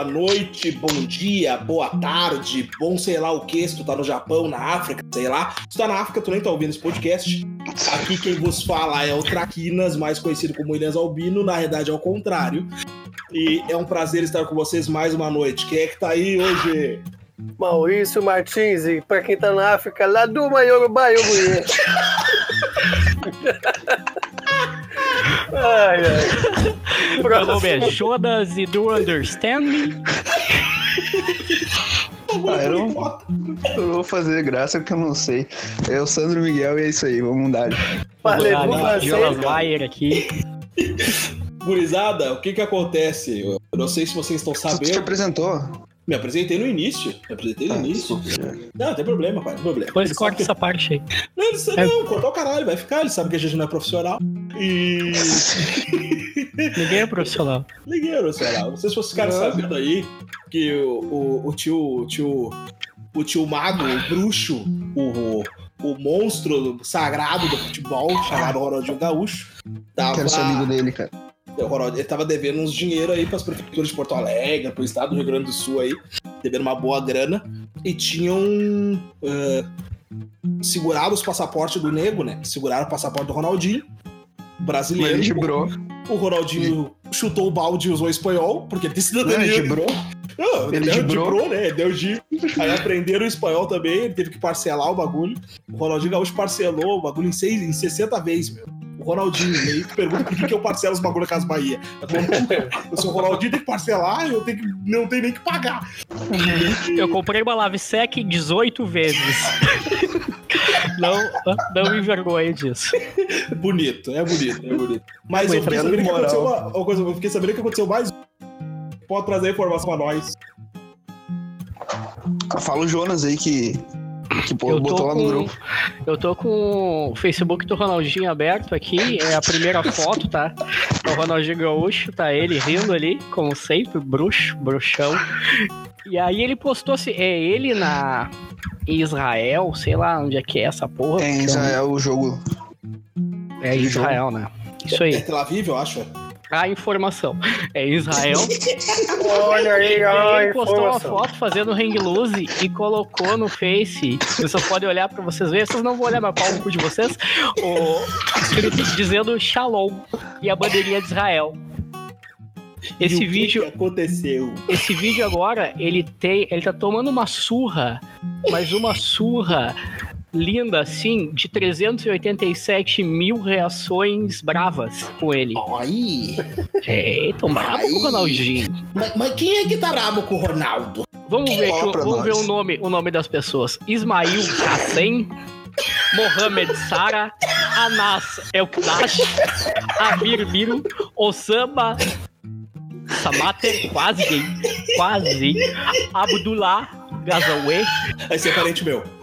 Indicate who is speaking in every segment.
Speaker 1: boa noite, bom dia, boa tarde, bom sei lá o que, se tu tá no Japão, na África, sei lá. Se tu tá na África, tu nem tá ouvindo esse podcast. Aqui quem vos fala é o Traquinas, mais conhecido como Inês Albino, na verdade é o contrário. E é um prazer estar com vocês mais uma noite. Quem é que tá aí hoje?
Speaker 2: Maurício Martins, e pra quem tá na África, lá do Maiorubá, eu
Speaker 3: Ai, ai. Meu nome é Jonas e do Understand Me?
Speaker 4: Ah, eu, não, eu vou fazer graça porque eu não sei. É o Sandro Miguel e é isso aí, vamos mudar.
Speaker 3: Falei, Jonas Bayer aqui.
Speaker 1: Gurizada, o que que acontece? Eu não sei se vocês estão sabendo. Você
Speaker 4: te apresentou?
Speaker 1: Me apresentei no início. Me apresentei no ah, início. Não, não tem problema, pai. Não tem problema.
Speaker 3: Depois corta que... essa parte aí.
Speaker 1: Não, não, é... não cortar o caralho, vai ficar. Ele sabe que a gente não é profissional. E.
Speaker 3: Ninguém é profissional.
Speaker 1: Ninguém é profissional. Não sei se vocês ficaram sabendo aí que o, o, o tio. O tio. O tio mago, o bruxo, o, o monstro sagrado do futebol, chamado Ronaldinho Gaúcho.
Speaker 4: Tava... Quero ser amigo dele, cara
Speaker 1: ele tava devendo uns dinheiro aí pras prefeituras de Porto Alegre, pro estado do Rio Grande do Sul aí, devendo uma boa grana, e tinham uh, segurado os passaportes do nego, né? Seguraram o passaporte do Ronaldinho, brasileiro.
Speaker 4: Ele gibrou.
Speaker 1: O Ronaldinho chutou o balde e usou espanhol, porque ele tem cidadania.
Speaker 4: Ele gibrou.
Speaker 1: Não, ele gibrou, né? Deu giro. Aí aprenderam o espanhol também, ele teve que parcelar o bagulho. O Ronaldinho Gaúcho parcelou o bagulho em, seis, em 60 vezes, meu o Ronaldinho. E aí tu pergunta por que, que eu parcelo os bagulho Casa Bahia. Se o Ronaldinho tem que parcelar, eu tenho que, não tenho nem que pagar.
Speaker 3: Eu comprei uma Lave Sec 18 vezes. Não, não me envergonhe disso.
Speaker 1: Bonito, é bonito, é bonito. Mas eu fiquei, sabendo que aconteceu uma, uma coisa, eu fiquei sabendo que aconteceu mais. Pode trazer informação pra nós.
Speaker 4: Fala o Jonas aí que que pô, botou lá no grupo.
Speaker 3: Eu tô com o Facebook do Ronaldinho aberto aqui. É a primeira foto, tá? É o Ronaldinho Gaúcho, tá ele rindo ali, como sempre, bruxo, bruxão. E aí ele postou assim, é ele na Israel, sei lá onde é que é essa porra.
Speaker 4: É em Israel o jogo.
Speaker 3: É Israel, né? Isso aí.
Speaker 1: É Tel Aviv, eu acho
Speaker 3: a informação. É Israel.
Speaker 2: Olha aí, ó,
Speaker 3: Ele postou uma foto fazendo hang loose e colocou no Face. Vocês podem olhar pra vocês verem. Vocês não vão olhar pau no cu de vocês. O, dizendo Shalom e a bandeirinha de Israel. Esse vídeo
Speaker 1: que aconteceu.
Speaker 3: Esse vídeo agora, ele tem, ele tá tomando uma surra, mas uma surra linda, assim, de 387 mil reações bravas com ele.
Speaker 1: Aí!
Speaker 3: É, tão bravo com o Ronaldinho.
Speaker 1: Mas, mas, quem é que tá bravo com o Ronaldo?
Speaker 3: Vamos ver, que, vamos ver o nome, o nome das pessoas. Ismail Hassen, Mohamed Sara, Anas Elkdash, Amir Miro, Osama Samater, quase gay, quase, Abdullah Gazawe.
Speaker 1: Esse é parente meu.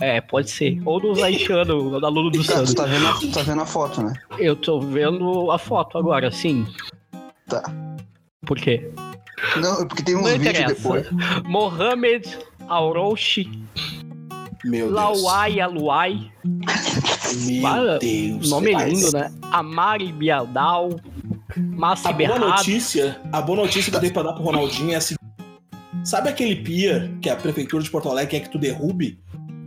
Speaker 3: É, pode ser. Ou do haitianos, da Lula do Santos.
Speaker 4: Tá vendo, a, tá vendo a foto, né?
Speaker 3: Eu tô vendo a foto agora, sim.
Speaker 4: Tá.
Speaker 3: Por quê?
Speaker 4: Não, porque tem uns Não vídeos depois.
Speaker 3: Mohamed Auroshi.
Speaker 1: Meu
Speaker 3: Lawai Aluai.
Speaker 1: Meu ah, Deus.
Speaker 3: Nome lindo, né? Amari Bialdal. Massi
Speaker 1: a boa notícia, a boa notícia que eu dei pra dar pro Ronaldinho é assim. Sabe aquele pier que a prefeitura de Porto Alegre quer que tu derrube?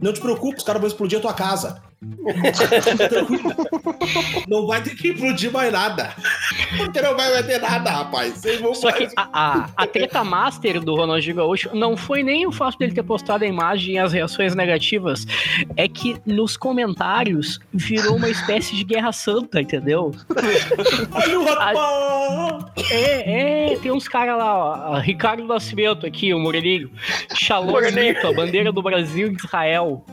Speaker 1: Não te preocupe, os caras vão explodir a tua casa. não vai ter que explodir mais nada. Porque não vai ter nada, rapaz.
Speaker 3: Só que a, a, a, treta master do Ronaldinho Gaúcho não foi nem o fato dele ter postado a imagem e as reações negativas. É que nos comentários virou uma espécie de guerra santa, entendeu?
Speaker 1: Olha o rapaz!
Speaker 3: É, é, tem uns caras lá, ó. Ricardo Nascimento aqui, o Moreninho. Shalom a bandeira do Brasil e Israel.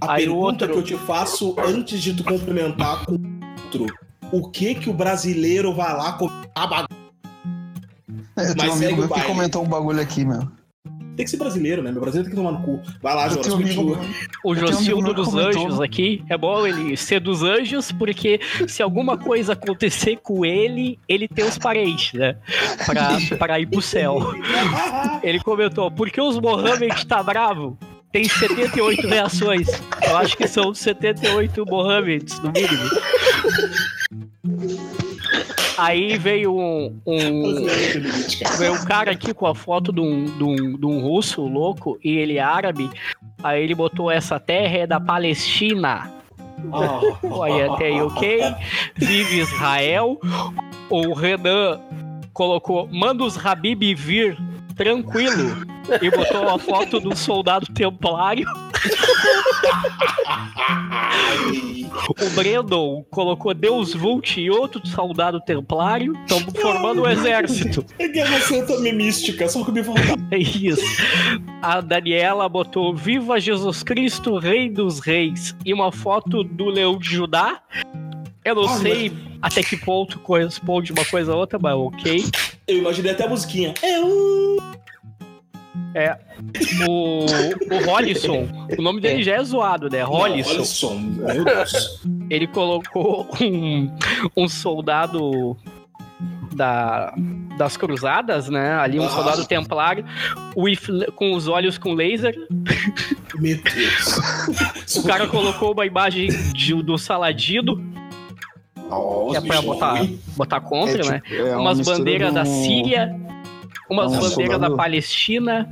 Speaker 1: A Aí pergunta outro... que eu te faço antes de tu complementar com outro: o que que o brasileiro vai lá comentar
Speaker 4: é, Mas um amigo que comentou um bagulho aqui, meu.
Speaker 1: Tem que ser brasileiro, né? Meu brasileiro tem que tomar no cu. Vai lá, Jonas, continua.
Speaker 3: O Jocildo dos Anjos aqui, é bom ele ser dos anjos, porque se alguma coisa acontecer com ele, ele tem os parentes, né? Pra, pra ir pro céu. Ele comentou, por que os Mohammed tá bravo? Tem 78 reações. Eu acho que são 78 Mohammeds, no mínimo. Aí veio um, um, veio um cara aqui com a foto de um, de, um, de um russo louco e ele é árabe. Aí ele botou essa terra é da Palestina.
Speaker 1: Oh.
Speaker 3: Aí até aí, ok. Vive Israel. O Renan colocou, manda os Habib vir tranquilo. E botou a foto do soldado templário. O Brandon colocou Deus Vult e outro soldado templário. Estão formando o exército.
Speaker 1: É guerra santa mística, só que me falta.
Speaker 3: É isso. A Daniela botou Viva Jesus Cristo, Rei dos Reis. E uma foto do Leão de Judá. Eu não
Speaker 1: Ah,
Speaker 3: sei até que ponto corresponde uma coisa a outra, mas ok.
Speaker 1: Eu imaginei até a musiquinha. Eu.
Speaker 3: O, o Hollisson, o nome dele já é zoado, né?
Speaker 1: Meu Deus.
Speaker 3: Ele colocou um, um soldado da, das cruzadas, né? Ali um
Speaker 1: Ah.
Speaker 3: soldado templário with, com os olhos com laser.
Speaker 1: Meu Deus.
Speaker 3: O cara colocou uma imagem de- do Saladino,
Speaker 1: Ó,
Speaker 3: que é pra botar, botar contra,
Speaker 4: É,
Speaker 3: né?
Speaker 4: tipo, é uma
Speaker 3: Umas bandeiras
Speaker 4: de
Speaker 3: da Síria, umas bandeiras da Palestina.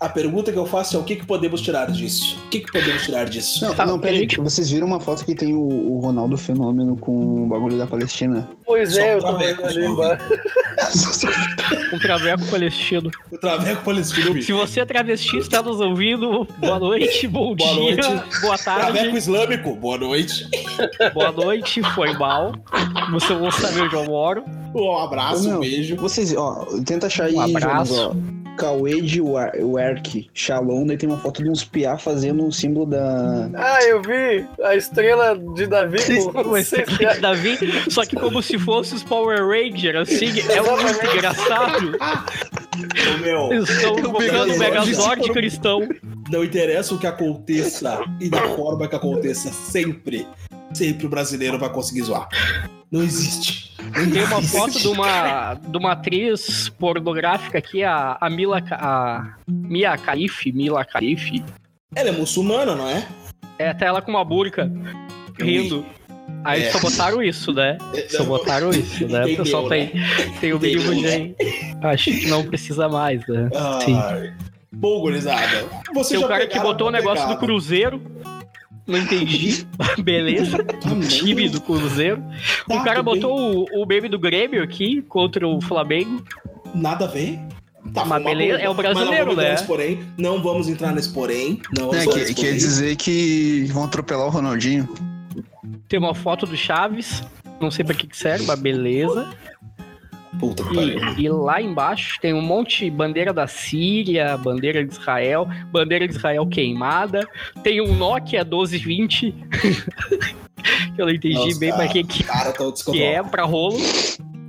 Speaker 1: A pergunta que eu faço é o que, que podemos tirar disso? O que, que podemos tirar disso?
Speaker 4: Não,
Speaker 3: Tá,
Speaker 4: não, peraí.
Speaker 3: gente-
Speaker 4: Vocês viram uma foto que tem o, o Ronaldo Fenômeno com o bagulho da Palestina?
Speaker 2: Pois
Speaker 1: Só
Speaker 2: é, eu vendo ali embaixo.
Speaker 3: Um traveco palestino.
Speaker 1: O Traveco Palestino, bicho.
Speaker 3: Se você é travesti está nos ouvindo, boa noite, bom
Speaker 1: Boa
Speaker 3: dia,
Speaker 1: noite.
Speaker 3: boa
Speaker 1: Traveco
Speaker 3: tarde,
Speaker 1: Islâmico, boa noite.
Speaker 3: boa noite, foi mal. Você não sabe onde eu moro.
Speaker 1: Um abraço,
Speaker 4: Não.
Speaker 1: um beijo.
Speaker 4: Vocês, ó, tenta achar aí,
Speaker 3: Um abraço.
Speaker 4: Jonas. Cauê de Wer- Werk, Shalom, daí tem uma foto de uns piá fazendo um símbolo da.
Speaker 2: Ah, eu vi a estrela de Davi com
Speaker 3: aqui de Davi, só que como se fosse os Power Rangers, assim, é muito engraçado.
Speaker 1: Ô, meu,
Speaker 3: estão
Speaker 4: Eu
Speaker 3: invocando o Megazord
Speaker 1: isso.
Speaker 3: cristão.
Speaker 1: não interessa o que aconteça e da forma que aconteça, sempre, sempre o brasileiro vai conseguir zoar. Não existe.
Speaker 3: Tem uma foto de uma, de uma atriz pornográfica aqui, a, a Mila, a Mia Khalife, Mila Khalife.
Speaker 1: Ela é muçulmana, não é?
Speaker 3: É até ela com uma burca, rindo. Aí
Speaker 1: É.
Speaker 3: só botaram isso, né? Só botaram isso, né? O pessoal tem, tem o mínimo de... Acho que não precisa mais, né? Sim.
Speaker 1: Bom, gurizada. Você
Speaker 3: Tem o cara que botou o negócio do. Cruzeiro. Não entendi. Beleza.
Speaker 1: Também.
Speaker 3: Time do Cruzeiro.
Speaker 1: Tá,
Speaker 3: o cara
Speaker 1: bem.
Speaker 3: botou o, o meme do Grêmio aqui contra o Flamengo.
Speaker 1: Nada a ver. Tá,
Speaker 3: Mas beleza, é o brasileiro,
Speaker 1: Mas não vamos entrar
Speaker 3: né?
Speaker 1: nesse porém. Não vamos entrar nesse porém. Não
Speaker 4: É, que, quer
Speaker 1: porém.
Speaker 4: dizer que vão atropelar o Ronaldinho.
Speaker 3: Tem uma foto do Chaves. Não sei pra que que serve, mas beleza.
Speaker 1: Puta que pariu.
Speaker 3: E, e lá embaixo tem um monte de bandeira da Síria, bandeira de Israel, bandeira de Israel queimada. Tem um Nokia 1220. que eu não entendi
Speaker 1: Nossa,
Speaker 3: bem
Speaker 1: cara,
Speaker 3: pra que, que,
Speaker 1: cara tá
Speaker 3: que é pra rolo.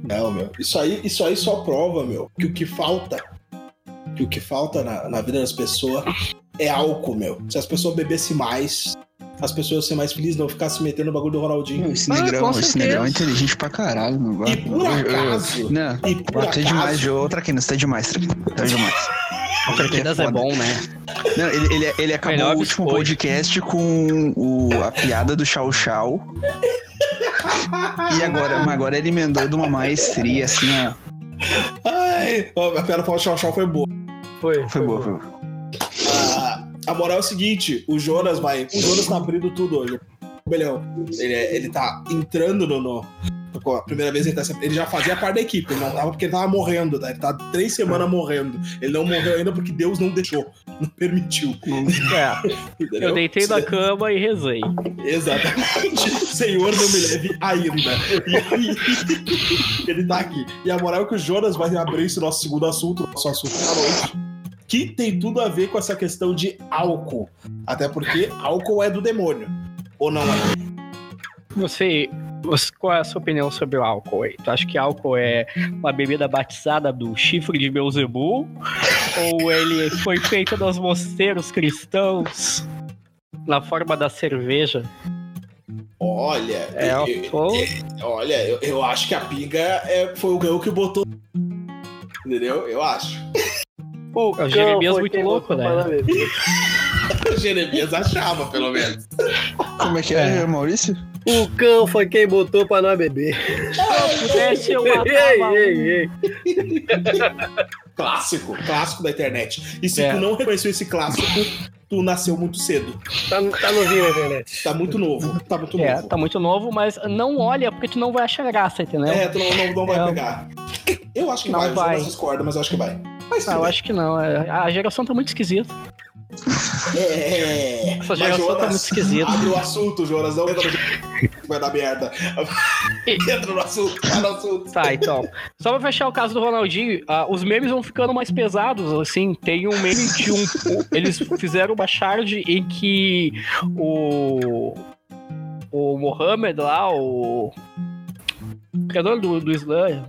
Speaker 1: Não, meu. Isso aí, isso aí só prova, meu, que o que falta, que o que falta na, na vida das pessoas é álcool, meu. Se as pessoas bebessem mais, as pessoas iam ser mais felizes, não ficar se metendo no bagulho do Ronaldinho.
Speaker 4: Esse
Speaker 3: Ah,
Speaker 4: negrão,
Speaker 3: com
Speaker 4: esse negrão é inteligente pra caralho, meu.
Speaker 1: E por
Speaker 4: Eu- eu-
Speaker 1: acaso,
Speaker 4: Não,
Speaker 1: e por
Speaker 4: tá
Speaker 1: acaso,
Speaker 4: demais, Jô. Outra aqui, não, você tá demais, Traquina. Tá demais.
Speaker 3: Traquinas é
Speaker 4: foda.
Speaker 3: bom, né?
Speaker 4: Não, ele, ele, ele acabou
Speaker 3: Melhor
Speaker 4: o último
Speaker 3: biscoito.
Speaker 4: podcast com o, a piada do Chau Chau. E agora, mas agora ele emendou de uma maestria, assim, ó.
Speaker 1: Ai, a piada para o Chau Chau foi boa.
Speaker 2: Foi,
Speaker 4: Foi boa, foi boa.
Speaker 1: A moral é o seguinte: o Jonas vai. O Jonas tá abrindo tudo hoje. O Belhão, ele, é- ele tá entrando no. no- a primeira vez ele, tá, ele já fazia parte da equipe, ele não tava porque ele tava morrendo, tá? Ele tá três semanas morrendo. Ele não morreu ainda porque Deus não deixou, não permitiu.
Speaker 3: É,
Speaker 1: entendeu?
Speaker 3: eu deitei na cama e rezei.
Speaker 1: Exatamente. Senhor, não me leve ainda. E aí, ele tá aqui. E a moral é que o Jonas vai abrir esse nosso segundo assunto, nosso assunto da noite, que tem tudo a ver com essa questão de álcool. Até porque álcool é do demônio. Ou não é?
Speaker 3: Você, você- qual é a sua opinião sobre o álcool aí? Tu acha que álcool é uma bebida batizada do chifre de Beuzebu? ou ele foi feito nos mosteiros cristãos na forma da cerveja?
Speaker 1: Olha,
Speaker 3: É,
Speaker 1: eu,
Speaker 3: ó,
Speaker 1: olha, eu, eu acho que a pinga é, foi o Gão que botou. Entendeu? Eu acho.
Speaker 2: O
Speaker 3: o Jeremias
Speaker 2: foi
Speaker 3: muito louco, né?
Speaker 1: O Jeremias achava, pelo menos.
Speaker 4: Como é que é, Maurício?
Speaker 2: O cão foi quem botou pra não beber.
Speaker 3: Se eu pudesse, eu
Speaker 2: Ei,
Speaker 3: matava
Speaker 2: ei,
Speaker 3: um.
Speaker 2: ei.
Speaker 1: Clássico, clássico da internet. E se
Speaker 3: É.
Speaker 1: tu não reconheceu esse clássico, tu nasceu muito cedo.
Speaker 2: Tá, tá novinho na internet.
Speaker 1: Tá muito novo. Tá muito
Speaker 3: É,
Speaker 1: novo.
Speaker 3: tá muito novo, mas não olha porque tu não vai achar graça, entendeu?
Speaker 1: É, tu não, não, não vai
Speaker 3: É.
Speaker 1: pegar. Eu acho que
Speaker 3: Não
Speaker 1: vai,
Speaker 3: vai.
Speaker 1: Jonas discorda, mas eu acho que vai. Mas
Speaker 3: Ah, eu acho que não. é, A geração tá muito esquisita.
Speaker 1: É.
Speaker 3: Essa geração tá
Speaker 1: Jonas,
Speaker 3: muito esquisita.
Speaker 1: Abre o assunto, Jonas. Não entra no... Vai dar merda. entra no assunto, vai no assunto.
Speaker 3: Tá, então. Só pra fechar o caso do Ronaldinho, ah, os memes vão ficando mais pesados, assim. Tem um meme de um. Eles fizeram uma shard em que o. O Mohamed lá, o. Criador do, do Islã.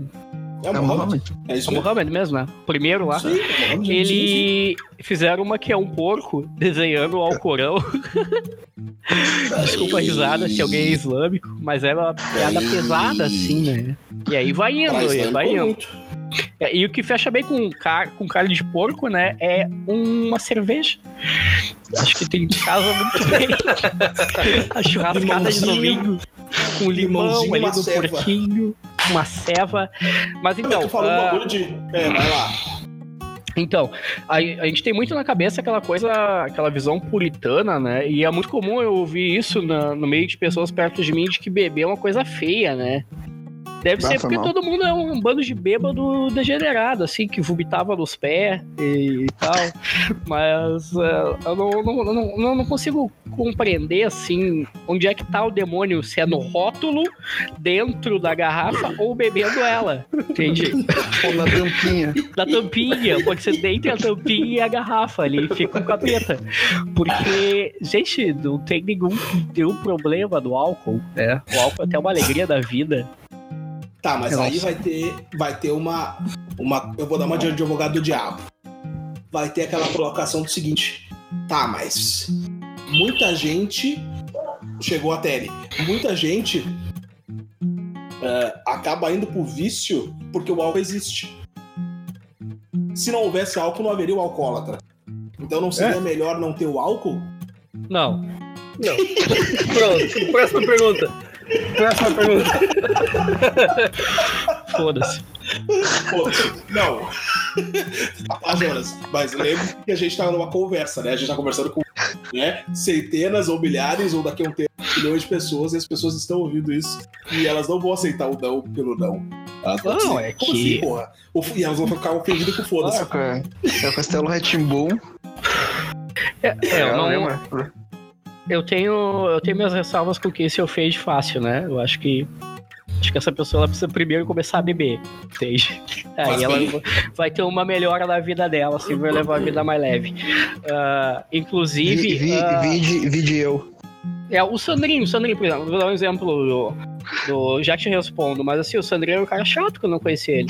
Speaker 1: É
Speaker 4: É
Speaker 1: o. Mohamed. É isso
Speaker 3: É o
Speaker 1: mesmo.
Speaker 3: Mohamed mesmo, né? Primeiro lá.
Speaker 1: Sim, é.
Speaker 3: Ele fizeram uma que é um porco desenhando o Alcorão. Desculpa a risada se alguém é islâmico, mas era uma piada pesada, assim, né? E aí vai indo, e
Speaker 1: Islâmico,
Speaker 3: vai indo.
Speaker 1: muito.
Speaker 3: É, E o que fecha bem com, car com carne de porco, né? É uma cerveja. Acho que tem casa muito bem. A churrascada de domingo. Com limão
Speaker 1: Limãozinho,
Speaker 3: ali do
Speaker 1: ceva.
Speaker 3: porquinho. Uma ceva. Mas
Speaker 1: Então,
Speaker 3: então.
Speaker 1: tu falou um
Speaker 3: ah,
Speaker 1: bagulho de. É, vai lá.
Speaker 3: então, a, a gente tem muito na cabeça aquela coisa, aquela visão puritana, né? E é muito comum eu ouvir isso na- no meio de pessoas perto de mim de que beber é uma coisa feia, né? Deve
Speaker 4: Ah,
Speaker 3: ser porque
Speaker 4: mal.
Speaker 3: todo mundo é um bando de bêbado degenerado, assim, que vomitava nos pés e, tal. Mas é, eu não, não, não, não- não consigo compreender, assim, onde é que tá o demônio, se é no rótulo, dentro da garrafa ou bebendo ela, entende?
Speaker 4: Ou na tampinha.
Speaker 3: da tampinha, pode ser entre a tampinha e a garrafa ali, fica um capeta. Porque, gente, não tem nenhum, nenhum problema do álcool, né? O álcool é até uma alegria da vida.
Speaker 1: Tá, mas
Speaker 3: Nossa.
Speaker 1: aí vai ter, vai ter uma, uma. Eu vou dar uma de advogado do diabo. Vai ter aquela colocação do seguinte. Tá, mas muita gente chegou até ele. Muita gente é, acaba indo pro vício porque o álcool existe. Se não houvesse álcool, não haveria o alcoólatra. Então não seria melhor não ter o álcool?
Speaker 3: Não.
Speaker 2: Não. Pronto, próxima pergunta. Próxima pergunta.
Speaker 3: Foda-se.
Speaker 1: Pô, não. Jonas, mas lembra que a gente tá numa conversa, né? A gente tá conversando com né, centenas ou milhares ou daqui a um tempo milhões de pessoas e as pessoas estão ouvindo isso e elas não vão aceitar o não pelo não. Elas vão
Speaker 3: Não, é
Speaker 1: "Como
Speaker 3: que-
Speaker 1: assim, porra? E elas vão ficar ofendidas com foda-se.
Speaker 4: É o ca- é o Castelo Ratimbum.
Speaker 3: É, é, eu, não,
Speaker 4: lembra?
Speaker 3: Eu, tenho, eu tenho minhas ressalvas com que se ofende fácil, né? Eu acho que. Acho que essa pessoa ela precisa primeiro começar a beber, entende? Aí ela vai ter uma melhora na vida dela, assim, vai levar a vida mais leve. Ah, inclusive.
Speaker 4: Vi, vi,
Speaker 3: ah,
Speaker 4: vide, vide eu.
Speaker 3: É, o Sandrinho, o Sandrinho, por exemplo, vou dar um exemplo do, do- Já te respondo, mas assim, o Sandrinho era um cara chato que eu não conhecia ele.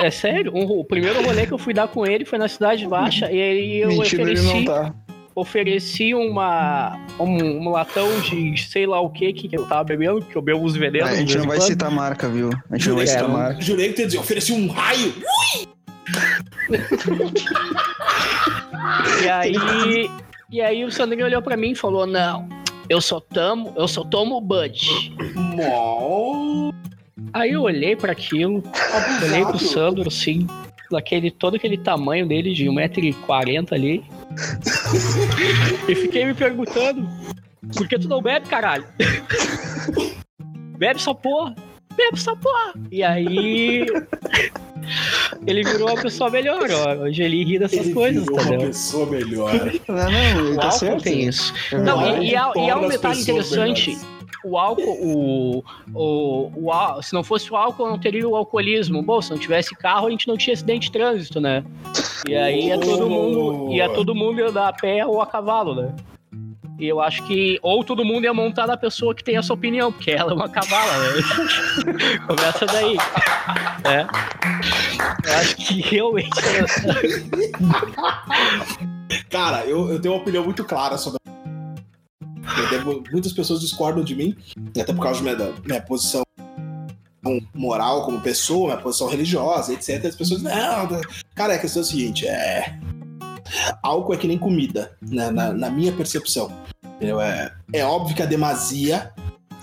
Speaker 3: é sério, um- o primeiro rolê que eu fui dar com ele foi na Cidade Baixa e aí eu
Speaker 4: Mentira, ele não
Speaker 3: ofereci,
Speaker 4: tá.
Speaker 3: ofereci uma, um, um latão de sei lá o que que eu tava bebendo, que eu bebo os venenos.
Speaker 4: a
Speaker 3: de
Speaker 4: gente não vai
Speaker 3: quando.
Speaker 4: citar marca, viu? A gente não vai
Speaker 1: É,
Speaker 4: citar marca.
Speaker 1: Jurei que tu ia dizer, ofereci um raio.
Speaker 3: E aí, e aí o Sandrinho olhou pra mim e falou: Não, eu só tomo, eu só tomo Bud. Aí eu olhei pra aquilo, olhei pro Sandro, assim, daquele, todo aquele tamanho dele de 1,40m ali. e fiquei me perguntando, por que tu não bebe, caralho? bebe essa porra, bebe essa porra. E aí ele virou uma pessoa melhor, ó. Hoje ele ri dessas
Speaker 1: Ele
Speaker 3: coisas,
Speaker 1: virou uma
Speaker 3: entendeu?
Speaker 1: pessoa melhor.
Speaker 4: Não, não,
Speaker 3: O
Speaker 4: tá
Speaker 3: álcool
Speaker 4: certo.
Speaker 3: tem isso.
Speaker 4: É
Speaker 3: Não, e, e há, e há um
Speaker 1: Torna as
Speaker 3: detalhe interessante.
Speaker 1: melhores.
Speaker 3: O álcool, o, o, o, se não fosse o álcool, não teria o alcoolismo. Bom, se não tivesse carro, a gente não tinha acidente de trânsito, né? E aí ia todo mundo, ia todo mundo andar a pé ou a cavalo, né? E eu acho que ou todo mundo ia montar na pessoa que tem essa opinião, porque ela é uma cavala, né? Começa daí. É. Eu acho que realmente.
Speaker 1: Cara, eu, eu tenho uma opinião muito clara sobre. Devo- muitas pessoas discordam de mim, até por causa da minha, minha posição moral como pessoa, minha posição religiosa, etc. As pessoas, não, cara, a questão é a seguinte: é. Álcool é que nem comida, né, na, na minha percepção. Entendeu? É, é óbvio que a demasia,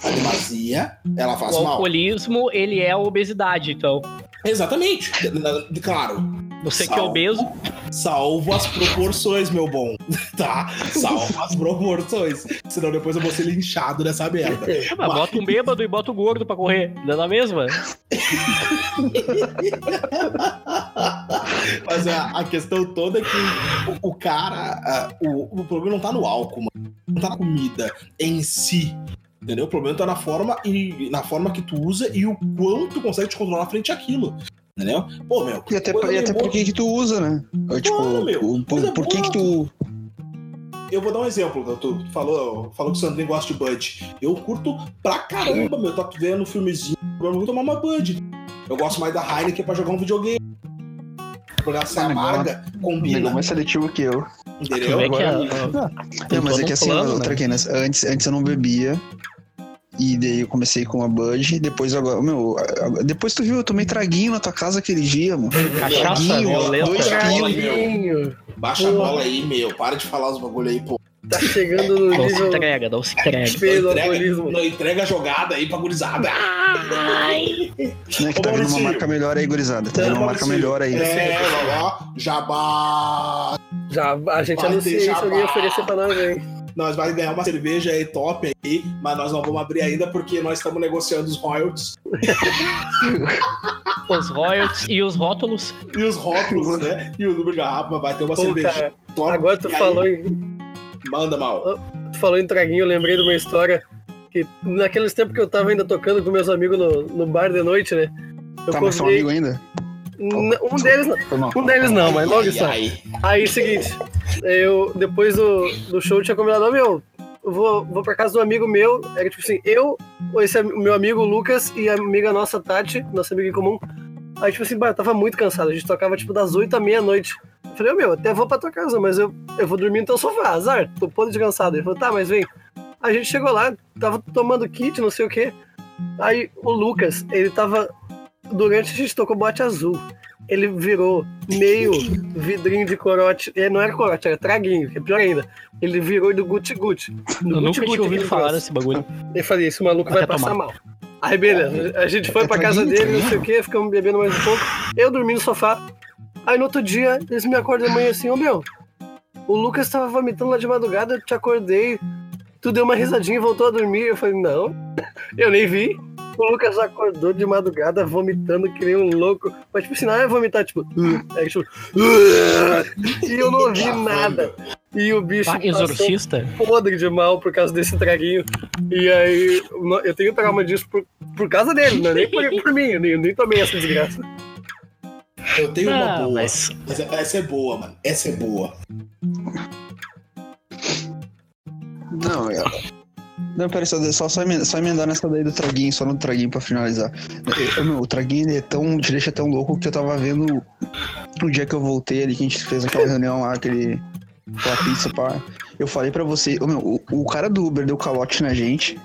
Speaker 1: a demasia, ela faz
Speaker 3: O
Speaker 1: mal.
Speaker 3: alcoolismo, ele é a obesidade, então.
Speaker 1: Exatamente. Claro.
Speaker 3: Você que é
Speaker 1: Salvo.
Speaker 3: obeso,
Speaker 1: Salvo as proporções, meu bom. Tá? Salvo as proporções. Senão depois eu vou ser linchado nessa merda.
Speaker 3: ah, mas bota um bêbado e bota o gordo pra correr. Não é na mesma?
Speaker 1: Mas a, a questão toda é que o, o cara. ah, o, o problema não tá no álcool, mano. Não tá na comida em si. Entendeu? O problema tá na forma e na forma que tu usa e o quanto tu consegue te controlar frente àquilo. Entendeu? Pô, meu.
Speaker 4: E até, e até por que que tu usa, né? Tipo,
Speaker 1: meu.
Speaker 4: o-
Speaker 1: Coisa
Speaker 4: por, por que que tu...
Speaker 1: Eu vou dar um exemplo. Tu, tu falou, falou que o Sandrinho gosta de Bud. Eu curto pra caramba, meu. Tá vendo um filmezinho, eu vou tomar uma Bud. Eu gosto mais da Heineken pra jogar um videogame. Jogar essa amarga, combina,
Speaker 4: mais seletivo que eu.
Speaker 1: Entendeu?
Speaker 3: vê que
Speaker 4: Não, mas é que assim, ó,
Speaker 3: né?
Speaker 4: Traquinas, antes, antes eu não bebia. E daí eu comecei com a Bud, depois agora, meu, depois tu viu, eu tomei traguinho na tua casa aquele dia, mano.
Speaker 3: Cachaça
Speaker 4: Traguinho,
Speaker 3: violenta.
Speaker 4: dois quilos.
Speaker 2: Traguinho.
Speaker 1: Baixa a bola aí, meu. Para de falar os bagulho aí, pô.
Speaker 2: Tá chegando no
Speaker 3: Não se entrega, não se entrega.
Speaker 1: Não entrega, não entrega a jogada aí pra gurizada.
Speaker 3: Ai!
Speaker 4: Né, que
Speaker 1: Ô,
Speaker 4: tá vindo uma marca melhor aí, gurizada. Tá vindo uma marca melhor aí.
Speaker 1: É, ó, ó, jabá.
Speaker 2: Já, a gente
Speaker 1: Vai
Speaker 2: anuncia
Speaker 1: deixar
Speaker 2: isso, alguém oferecer pra nós aí.
Speaker 1: Nós vamos ganhar uma cerveja aí top aí, mas nós não vamos abrir ainda porque nós estamos negociando os royalties
Speaker 3: Os royalties e os rótulos.
Speaker 1: e os rótulos, né? E o número de garrafa, vai ter uma
Speaker 2: Pô,
Speaker 1: cerveja
Speaker 2: cara,
Speaker 1: top.
Speaker 2: agora tu
Speaker 1: E aí,
Speaker 2: falou em,
Speaker 1: Manda mal.
Speaker 2: tu falou em traguinho, eu lembrei de uma história que naqueles tempos que eu tava ainda tocando com meus amigos no, no bar de noite, né? Eu
Speaker 4: Tá,
Speaker 2: convidei.
Speaker 4: amigo ainda?
Speaker 2: Um deles. Um deles não, mas logo isso. Aí, seguinte, eu, depois do, do show, eu tinha combinado, "Ô, meu, eu vou, vou pra casa do amigo meu, era tipo assim, eu, esse meu amigo Lucas e a amiga nossa, Tati, nossa amiga em comum. Aí, tipo assim, bah, eu tava muito cansado, a gente tocava, tipo, das 8 à meia-noite. Eu falei, ô, meu, até vou pra tua casa, mas eu, eu vou dormir no teu sofá, azar, tô podre de cansado. Ele falou, tá, mas vem. A gente chegou lá, tava tomando kit, não sei o quê. Aí, o Lucas, ele tava, durante a gente tocou boate azul, ele virou meio vidrinho de corote. É, não era corote, era traguinho, que é pior ainda. Ele virou do guti guti. Do
Speaker 3: Eu nunca
Speaker 2: guti-guti
Speaker 3: tinha ouvido falar desse bagulho.
Speaker 2: Eu falei, esse maluco vai passar mal. Aí beleza, a gente foi
Speaker 4: É
Speaker 2: pra casa dele, não sei o que, ficamos bebendo mais um pouco. Eu dormi no sofá. Aí no outro dia, eles me acordam de manhã assim, ô meu, o Lucas tava vomitando lá de madrugada, eu te acordei, tu deu uma risadinha e voltou a dormir. Eu falei, não, eu nem vi. O Lucas acordou de madrugada vomitando que nem um louco. Mas tipo assim, não é vomitar, tipo, é tipo, e eu não ouvi nada. E o bicho
Speaker 3: Ah, exorcista?
Speaker 2: podre de mal por causa desse traguinho. E aí, eu tenho trauma disso por, por causa dele, não é nem por, por mim, eu nem, eu nem tomei essa desgraça.
Speaker 1: Eu tenho uma
Speaker 3: Ah,
Speaker 1: boa.
Speaker 3: mas
Speaker 1: Mas essa é boa, mano. Essa é boa.
Speaker 4: Não, é. Não, peraí, só, só, só, emendar, só emendar nessa daí do traguinho, só no traguinho pra finalizar. Eu, meu, o traguinho ele é tão. te deixa tão louco que eu tava vendo no dia que eu voltei ali, que a gente fez aquela reunião lá, aquele. aquela pizza pá. Eu falei pra você, ô, meu, o, o cara do Uber deu calote na gente.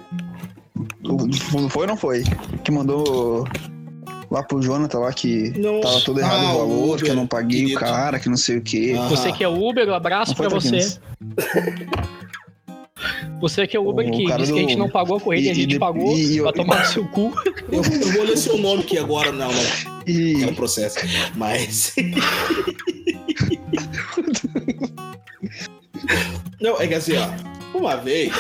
Speaker 4: O- Não foi ou não foi? Que mandou lá pro Jonathan lá que
Speaker 1: Não.
Speaker 4: tava tudo errado
Speaker 1: Ah,
Speaker 4: o valor,
Speaker 1: Uber,
Speaker 4: que eu não paguei
Speaker 1: querido.
Speaker 4: o cara, que não sei o quê.
Speaker 1: Ah.
Speaker 3: você que é Uber, um abraço pra você. Você que é Uber
Speaker 4: O
Speaker 3: que disse que a gente
Speaker 4: do-
Speaker 3: não pagou a corrida e a gente
Speaker 4: e-
Speaker 3: pagou
Speaker 4: e-
Speaker 3: pra tomar no seu cu.
Speaker 1: Eu, eu vou ler seu nome aqui agora, não, não.
Speaker 4: E.
Speaker 1: Quero processo. Mas. Não, é que assim, ó. Uma vez,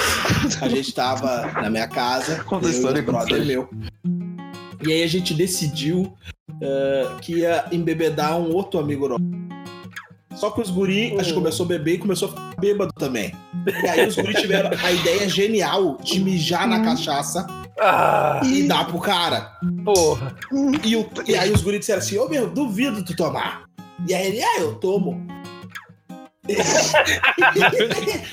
Speaker 1: a gente tava na minha casa,
Speaker 4: Conta a
Speaker 1: eu
Speaker 4: história,
Speaker 1: e um brother meu. E aí a gente decidiu eh, que ia embebedar um outro amigo nosso. Só que os guri, a gente
Speaker 2: Uhum.
Speaker 1: começou a beber e começou a ficar bêbado também. E aí os guri tiveram a ideia genial de mijar na cachaça
Speaker 2: Ah,
Speaker 1: e dar pro cara.
Speaker 2: porra.
Speaker 1: E, o- e aí os guris disseram assim, ô meu, duvido tu tomar. E aí ele, ah, eu tomo.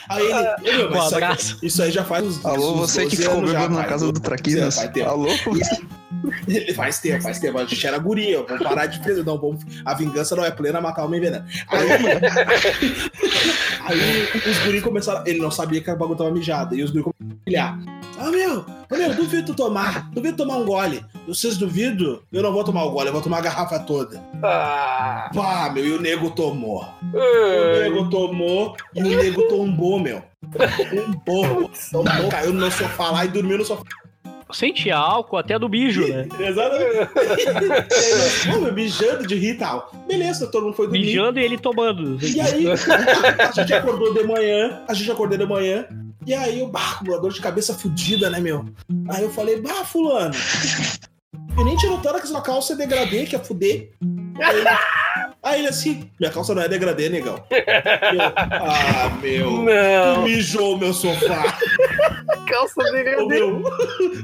Speaker 1: aí ele, meu,
Speaker 3: Um
Speaker 1: isso isso aí já faz uns
Speaker 4: Alô,
Speaker 1: uns
Speaker 4: você que
Speaker 1: 12
Speaker 4: ficou bebendo na casa do Traquinas.
Speaker 1: Vai ter. Faz tempo, faz tempo. A gente era guria, vamos parar de fazer. Não, vamos, a vingança não é plena, matar uma envenena. Aí, aí os guris começaram. Ele não sabia que o bagulho tava mijado. E os guris começaram a pilhar. Ah, meu, ô, meu, duvido tu tomar. Duvido tomar um gole. vocês duvidam? Eu não vou tomar o gole, eu vou tomar a garrafa toda.
Speaker 2: Ah,
Speaker 1: Pá, meu, e o nego tomou. O
Speaker 2: ai,
Speaker 1: nego tomou e o nego tombou, meu. Tombou. Tombou, caiu no meu sofá lá e dormiu no sofá.
Speaker 3: Sente álcool até do bicho, né?
Speaker 1: Exatamente. Mijando de rir e tal. Beleza, todo mundo foi dormir.
Speaker 3: Mijando e ele tomando.
Speaker 1: E aí, a gente acordou de manhã, a gente acordou de manhã, e aí eu, bah, com uma dor de cabeça fudida, né, meu? Aí eu falei, bah, fulano, eu nem tiro tanto que sua calça é degradê, que é fuder. Aí aí ele assim, minha calça não é degradê, negão. Eu, ah, meu, tu
Speaker 2: Não,
Speaker 1: mijou meu sofá.
Speaker 2: calça degradê.
Speaker 1: meu,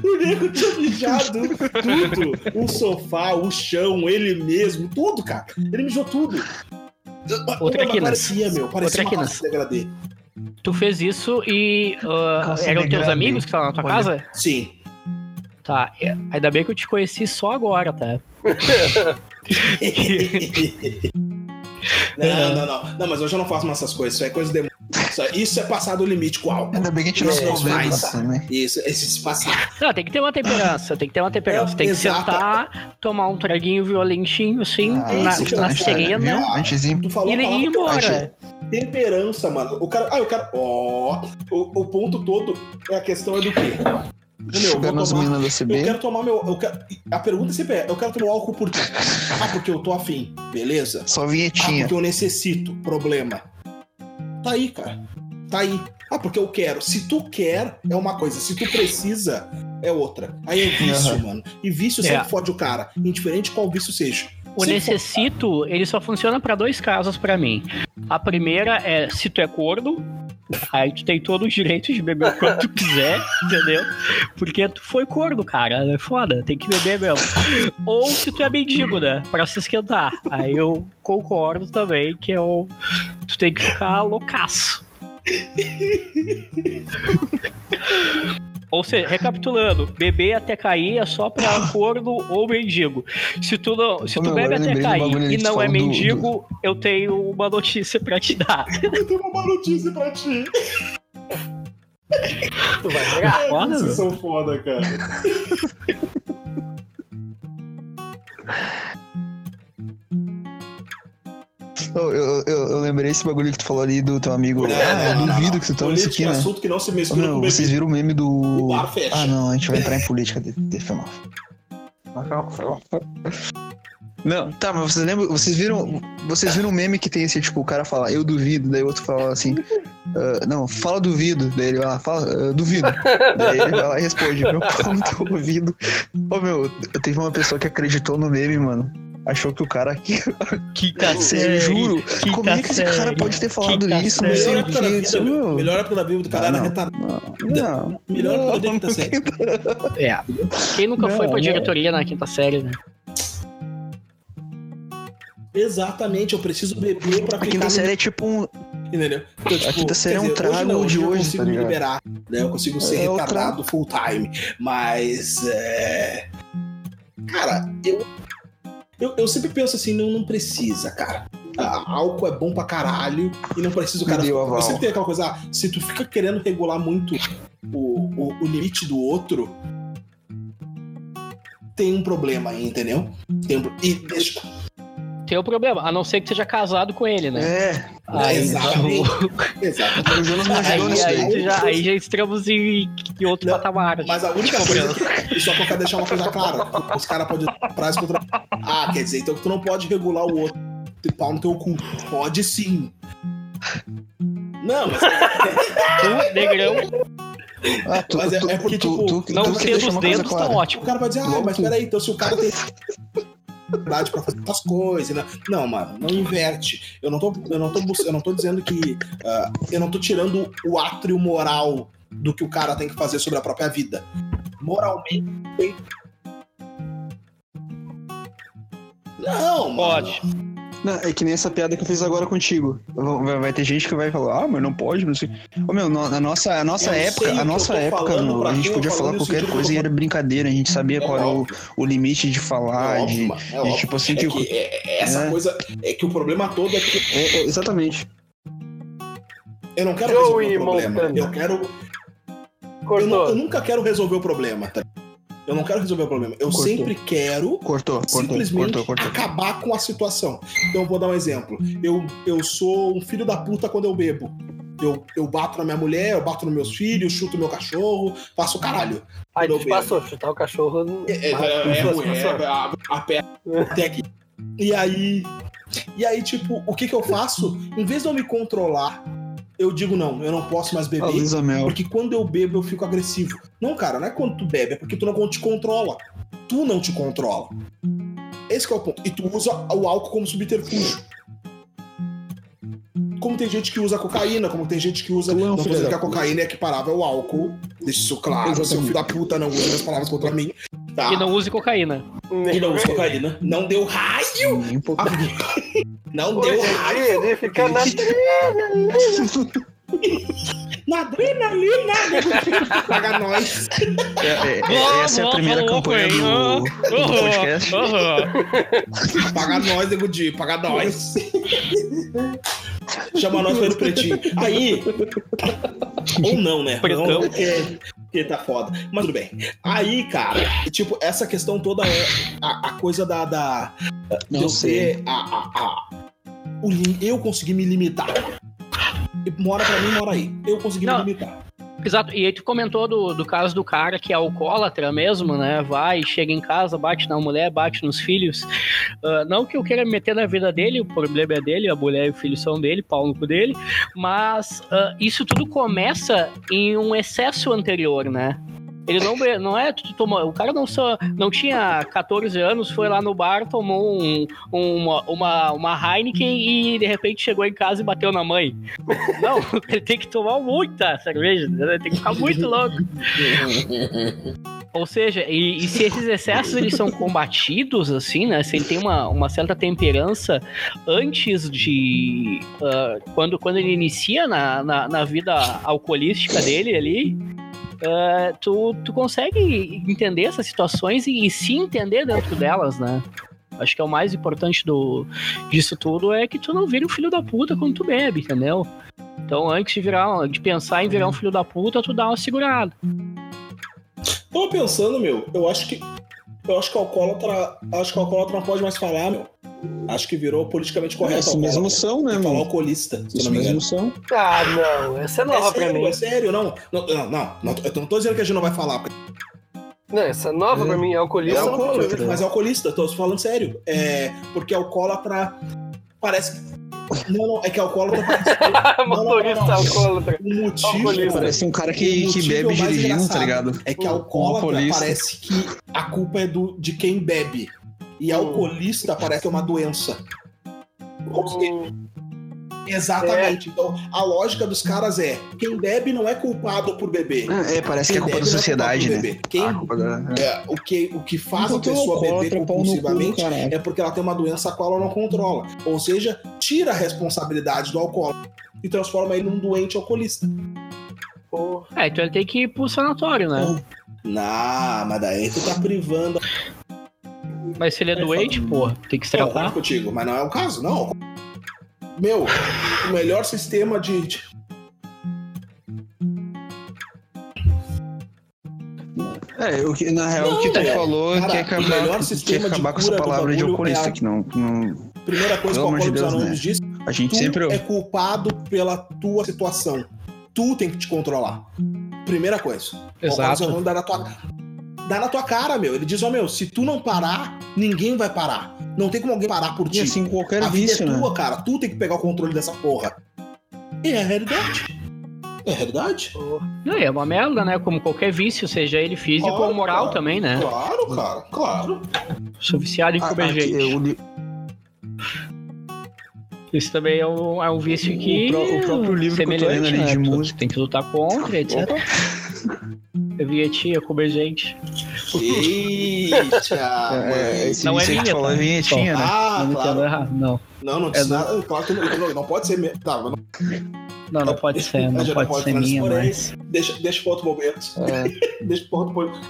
Speaker 1: o nego tinha mijado tudo. O sofá, o chão, ele mesmo, tudo, cara. Ele mijou tudo.
Speaker 3: Outra Quinas.
Speaker 1: Parecia, meu, parecia
Speaker 3: Outra
Speaker 1: uma calça degradê.
Speaker 3: Tu fez isso e
Speaker 4: Calça
Speaker 3: eram teus amigos que estavam na tua
Speaker 4: Olha.
Speaker 3: casa?
Speaker 1: Sim.
Speaker 3: Tá, é, ainda bem que eu te conheci só agora, tá?
Speaker 1: não, não, não. Não, mas hoje eu não faço mais essas coisas. Isso é coisa de. Isso é, é passar do limite com álcool.
Speaker 4: Ainda bem que a gente não
Speaker 1: É, faz.
Speaker 4: isso, né?
Speaker 1: Isso, esse passar.
Speaker 3: Não, tem que ter uma temperança, tem que ter uma temperança.
Speaker 1: É,
Speaker 3: tem que
Speaker 1: exato.
Speaker 3: sentar, tomar um traguinho violentinho, assim,
Speaker 4: Ah,
Speaker 3: na,
Speaker 1: isso,
Speaker 3: na
Speaker 1: antes-
Speaker 3: serena.
Speaker 1: Tu falou
Speaker 3: e
Speaker 1: a
Speaker 3: ir embora.
Speaker 1: temperança, mano. O cara. Ah, o cara. Ó. o, o ponto todo é a questão é do quê? Meu, eu
Speaker 4: Chegando
Speaker 1: vou
Speaker 4: as
Speaker 1: tomar, eu quero tomar meu. Eu quero, a pergunta sempre é: eu quero tomar álcool por quê? Ah, porque eu tô afim. Beleza?
Speaker 4: Só
Speaker 1: Ah,
Speaker 4: vinhetinha.
Speaker 1: porque eu necessito. Problema. Tá aí, cara. Tá aí. Ah, porque eu quero. Se tu quer, é uma coisa. Se tu precisa, é outra. Aí é vício,
Speaker 4: Aham.
Speaker 1: mano. E vício
Speaker 3: É.
Speaker 1: sempre fode o cara. Indiferente qual vício seja.
Speaker 3: O
Speaker 1: Sempre
Speaker 3: necessito, ele só funciona pra dois casos pra mim. A primeira é se tu é gordo, aí tu tem todo o direito de beber o quanto tu quiser, entendeu? Porque tu foi gordo, cara. É foda, tem que beber mesmo. Ou se tu é mendigo, né? Pra se esquentar. Aí eu concordo também que eu, tu tem que ficar loucaço. Ou seja, recapitulando, beber até cair é só pra gordo ou mendigo. Se tu, não, se
Speaker 4: Ô,
Speaker 3: tu
Speaker 4: meu,
Speaker 3: bebe até
Speaker 4: do
Speaker 3: cair e não é
Speaker 4: falou do-
Speaker 3: mendigo, eu tenho uma notícia pra te dar.
Speaker 1: Eu tenho uma notícia pra ti.
Speaker 2: Tu vai negar.
Speaker 3: Foda,
Speaker 1: Vocês são foda, cara.
Speaker 4: Eu, eu, eu- lembrei esse bagulho que tu falou ali do teu amigo.
Speaker 1: Não,
Speaker 4: ah,
Speaker 1: não, não,
Speaker 4: duvido que tu tome isso aqui,
Speaker 1: Política é
Speaker 4: né?
Speaker 1: assunto que não se mistura
Speaker 4: meu,
Speaker 1: com
Speaker 4: vocês viram o meme do. Ah, não, a gente vai entrar em política. de- de- Foi mal. Não, tá, mas vocês lembram? Vocês viram. Vocês viram um meme que tem esse, tipo, o cara fala, eu duvido, daí o outro fala assim. "Ah, não, fala duvido. Daí ele vai lá, fala, "Ah, duvido. daí ele vai lá e responde, meu pau no teu ouvido. Ô meu, teve uma pessoa que acreditou no meme, mano. Achou que o cara aqui.
Speaker 3: Quinta
Speaker 4: Sério, juro. Como é que esse cara pode ter falado isso? Não
Speaker 3: série.
Speaker 4: sei
Speaker 1: Melhor
Speaker 4: o
Speaker 1: época da
Speaker 4: que.
Speaker 1: vida,
Speaker 4: Isso,
Speaker 1: meu. Melhor época da vida do cara era
Speaker 4: não.
Speaker 1: retardado.
Speaker 4: Não,
Speaker 1: Melhor época da quinta série.
Speaker 3: É. Quem nunca
Speaker 4: Não,
Speaker 3: foi pra
Speaker 4: não.
Speaker 3: diretoria na quinta série, né?
Speaker 1: Exatamente, eu preciso beber pra
Speaker 4: A quinta
Speaker 1: no-
Speaker 4: série é tipo um.
Speaker 1: Entendeu? Então, tipo,
Speaker 4: quinta série
Speaker 1: quer
Speaker 4: é um trago
Speaker 1: não,
Speaker 4: de
Speaker 1: eu
Speaker 4: hoje,
Speaker 1: consigo
Speaker 4: tá
Speaker 1: me liberar, né? Eu consigo ser
Speaker 4: É
Speaker 1: retardado full time. Mas, é... Cara, eu, eu, eu sempre penso assim, não, não precisa, cara. Ah, álcool é bom pra caralho e não precisa o cara... Eu sempre tenho aquela coisa, ah, se tu fica querendo regular muito o, o, o limite do outro, tem um problema aí, entendeu? Tem um, e deixa...
Speaker 3: Tem o problema, a não ser que seja casado com ele, né?
Speaker 4: É.
Speaker 3: Aí,
Speaker 1: exatamente. Exato.
Speaker 4: O Jonas me ajudou
Speaker 3: aí,
Speaker 4: nisso
Speaker 3: aí, tu já, aí já estamos em, em outro
Speaker 1: Não,
Speaker 3: patamar.
Speaker 1: Mas a única coisa que. e Só eu quero deixar uma coisa clara. Os caras podem trás contra. Ah, quer dizer, então que tu não pode regular o outro. Ter pau no teu cu. Pode sim. Não, mas.
Speaker 3: Tu, negrão,
Speaker 4: Ah, tu,
Speaker 1: Mas é-
Speaker 4: tu,
Speaker 1: é porque,
Speaker 4: tu,
Speaker 1: tipo,
Speaker 4: tu,
Speaker 3: não
Speaker 4: tu deixar
Speaker 3: os dedos, tá
Speaker 4: clara.
Speaker 1: O
Speaker 3: ótimo.
Speaker 1: cara vai dizer, ah, mas
Speaker 4: tu.
Speaker 1: peraí, então se o cara tem. Liberdade pra fazer outras coisas, né? Não, mano, não inverte. Eu não tô, eu não tô, eu não tô dizendo que. ah, eu não tô tirando o átrio moral do que o cara tem que fazer sobre a própria vida. Moralmente. Não, mano.
Speaker 3: Pode.
Speaker 4: Não, é que nem essa piada que eu fiz agora contigo. Vai, vai ter gente que vai falar, ah, mas não pode, não sei. Ô, meu, no- na nossa, a nossa
Speaker 1: Eu
Speaker 4: época, a nossa época,
Speaker 1: falando,
Speaker 4: meu, a gente podia falar qualquer coisa e era brincadeira, a gente sabia
Speaker 1: É
Speaker 4: qual era o,
Speaker 1: óbvio.
Speaker 4: o limite de
Speaker 1: É
Speaker 4: falar,
Speaker 1: óbvio,
Speaker 4: de,
Speaker 1: mano, é
Speaker 4: de
Speaker 1: óbvio.
Speaker 4: tipo assim
Speaker 1: É
Speaker 4: que.
Speaker 1: que é- é essa
Speaker 4: É.
Speaker 1: coisa é que o problema todo é que
Speaker 4: É, é, exatamente.
Speaker 1: eu não quero
Speaker 2: Joey
Speaker 1: resolver o problema.
Speaker 2: Montana.
Speaker 1: Eu quero. Eu, eu nunca quero resolver o problema, tá? Eu não quero resolver o problema. Eu
Speaker 4: Cortou.
Speaker 1: sempre quero
Speaker 4: Cortou, cortou,
Speaker 1: simplesmente
Speaker 4: cortou, cortou.
Speaker 1: acabar com a situação. Então eu vou dar um exemplo. Eu, eu sou um filho da puta quando eu bebo. Eu, eu bato na minha mulher, eu bato nos meus filhos, chuto meu cachorro, faço o caralho.
Speaker 2: Aí tu passou, chutar o cachorro.
Speaker 1: É, é, é,
Speaker 2: passou,
Speaker 1: ruim, é, a, a pé até aqui. E aí, e aí, tipo, o que que eu faço? Em vez de eu me controlar, eu digo, não, eu não posso mais beber.
Speaker 4: Mel.
Speaker 1: Porque quando eu bebo, eu fico agressivo. Não, cara, não é quando tu bebe, é porque tu não te controla. Tu não te controla. Esse que é o ponto. E tu usa o álcool como subterfúgio. Como tem gente que usa cocaína, como tem gente que usa.
Speaker 4: Tu é um
Speaker 1: não tô dizendo que a cocaína é equiparável ao álcool. Deixa isso claro. Seu
Speaker 4: Exatamente.
Speaker 1: filho da puta não usa minhas palavras contra mim. Tá?
Speaker 3: E não use cocaína.
Speaker 1: E não usa cocaína. Não deu raio!
Speaker 4: Nem um pouco.
Speaker 1: Não deu raio!
Speaker 2: ele, fica na
Speaker 1: Na adrenalina! Paga nós!
Speaker 4: É, é, é, essa é a primeira campanha do, do podcast.
Speaker 1: Paga nós, Nego Di, paga nós. Chama nós pelo pretinho. Aí. Ou não, né?
Speaker 3: Pretão.
Speaker 1: Não, porque, porque tá foda. Mas tudo bem. Aí, cara, tipo, essa questão toda é a, a coisa da. da de
Speaker 4: Não
Speaker 1: eu
Speaker 4: sei.
Speaker 1: ter a, a, a- o eu conseguir me limitar. Mora pra mim, mora aí. Eu consegui
Speaker 3: Não.
Speaker 1: me limitar.
Speaker 3: Exato, e aí tu comentou do, do caso do cara que é alcoólatra mesmo, né? Vai, chega em casa, bate na mulher, bate nos filhos. Ah, não que eu queira me meter na vida dele, o problema é dele, a mulher e o filho são dele, pau no cu dele, mas ah, isso tudo começa em um excesso anterior, né? Ele não, não é. Toma, o cara não só. Não tinha 14 anos, foi lá no bar, tomou um, uma, uma, uma Heineken e de repente chegou em casa e bateu na mãe. Não, ele tem que tomar muita cerveja, né? tem que ficar muito louco. Ou seja, e, e se esses excessos eles são combatidos, assim, né? Se ele tem uma, uma certa temperança antes de. ah, quando, quando ele inicia na, na, na vida alcoolística dele ali. Ah, tu, tu consegue entender essas situações e, e se entender dentro delas, né? Acho que é o mais importante do, disso tudo é que tu não vire um filho da puta quando tu bebe, entendeu? Então, antes de virar, de pensar em virar um filho da puta, tu dá uma segurada.
Speaker 1: Tava pensando, meu, eu acho que. Eu acho que o alcoólatra. Acho que o alcoólatra não pode mais falar, meu. Acho que virou politicamente correto.
Speaker 4: Mesmo
Speaker 1: alcoólatra.
Speaker 4: são, né,
Speaker 1: que falar
Speaker 4: mano?
Speaker 1: alcoolista, se eu
Speaker 4: Isso
Speaker 1: não me engano.
Speaker 4: mesmo são.
Speaker 2: Ah, não, essa é nova
Speaker 1: É
Speaker 2: pra mim.
Speaker 1: é sério, não. Não, não, não, eu não tô dizendo que a gente não vai falar,
Speaker 2: Não, essa é nova
Speaker 4: É.
Speaker 2: pra mim, é
Speaker 1: é
Speaker 2: alcoolista. não pode
Speaker 1: alcoólatra, mas é alcoolista, tô falando sério. É, porque alcoólatra parece que. Não, não, é que alcoólatra parece que. não, não,
Speaker 2: Motorista alcoólatra.
Speaker 1: O motivo.
Speaker 2: Alcoolista.
Speaker 4: Parece um cara que, que bebe
Speaker 1: é
Speaker 4: dirigindo, tá ligado?
Speaker 1: É que alcoólatra parece que a culpa é do, de quem bebe. E alcoolista parece que é uma doença.
Speaker 2: Hum,
Speaker 1: Exatamente. Então, a lógica dos caras é: quem bebe não é culpado por beber.
Speaker 4: Ah, É, parece que é
Speaker 1: Quem
Speaker 4: culpa da
Speaker 1: é
Speaker 4: sociedade,
Speaker 1: culpado
Speaker 4: né?
Speaker 1: Quem,
Speaker 4: Ah, da...
Speaker 1: é, o, que, o que faz a
Speaker 4: Enquanto o
Speaker 1: pessoa beber
Speaker 4: cu
Speaker 1: compulsivamente
Speaker 4: caralho.
Speaker 1: é porque ela tem uma doença a qual ela não controla. Ou seja, tira a responsabilidade do alcoólatra e transforma ele num doente alcoolista.
Speaker 2: porra.
Speaker 3: É, então ele tem que ir pro sanatório, né?
Speaker 1: Não, mas daí tu tá privando.
Speaker 3: Mas se ele é doente, porra, tem que se
Speaker 1: Concordo
Speaker 3: tratar.
Speaker 1: contigo, mas não é o caso, não. Meu, o melhor sistema de. de-
Speaker 4: É, o que, na real, o que tu
Speaker 1: Não, é,
Speaker 4: falou é
Speaker 1: cara,
Speaker 4: que
Speaker 1: o
Speaker 4: acabar,
Speaker 1: melhor sistema
Speaker 4: quer acabar
Speaker 1: de
Speaker 4: com essa palavra de alcoolista,
Speaker 1: é a-
Speaker 4: que não, não...
Speaker 1: Primeira coisa que o
Speaker 4: amor de Deus,
Speaker 1: Anônimos
Speaker 4: né?
Speaker 1: diz:
Speaker 4: A gente
Speaker 1: tu
Speaker 4: sempre...
Speaker 1: é culpado pela tua situação. Tu tem que te controlar. Primeira coisa. O Alcoólicos Anônimos dá na tua Dá na tua cara, meu. Ele diz, ó, meu, se tu não parar, ninguém vai parar. Não tem como alguém parar por
Speaker 4: E
Speaker 1: ti.
Speaker 4: assim, qualquer
Speaker 1: a vida
Speaker 4: vício,
Speaker 1: é
Speaker 4: né?
Speaker 1: tua, cara. Tu tem que pegar o controle dessa porra. E é a realidade. É a realidade.
Speaker 3: Não, é uma merda, né? Como qualquer vício, seja ele físico
Speaker 1: Claro,
Speaker 3: ou moral
Speaker 1: claro.
Speaker 3: também, né?
Speaker 1: Claro, cara. Claro.
Speaker 3: Sou viciado em
Speaker 4: Ah,
Speaker 3: comer gente.
Speaker 4: o li-
Speaker 3: Isso também é um, é um vício
Speaker 4: O
Speaker 3: que.
Speaker 4: pró- o próprio livro que eu tô lendo ali
Speaker 3: né?
Speaker 4: de música.
Speaker 3: Tem que lutar contra, etc. Eu vi a tia comer gente.
Speaker 1: Eita,
Speaker 4: É, esse
Speaker 3: Não é minha,
Speaker 4: falou é
Speaker 3: tá?
Speaker 4: vinhetinha, né?
Speaker 1: Ah,
Speaker 3: não
Speaker 1: claro.
Speaker 3: errado. Não.
Speaker 1: Não, não
Speaker 3: É do-
Speaker 1: nada. Claro que não, não, não pode ser. me- Tá, não,
Speaker 3: Não, não pode ser, não
Speaker 1: já
Speaker 3: pode ser minha, mas.
Speaker 1: Deixa, deixa pra outro momento.
Speaker 4: É,
Speaker 1: Deixa pra outro momento.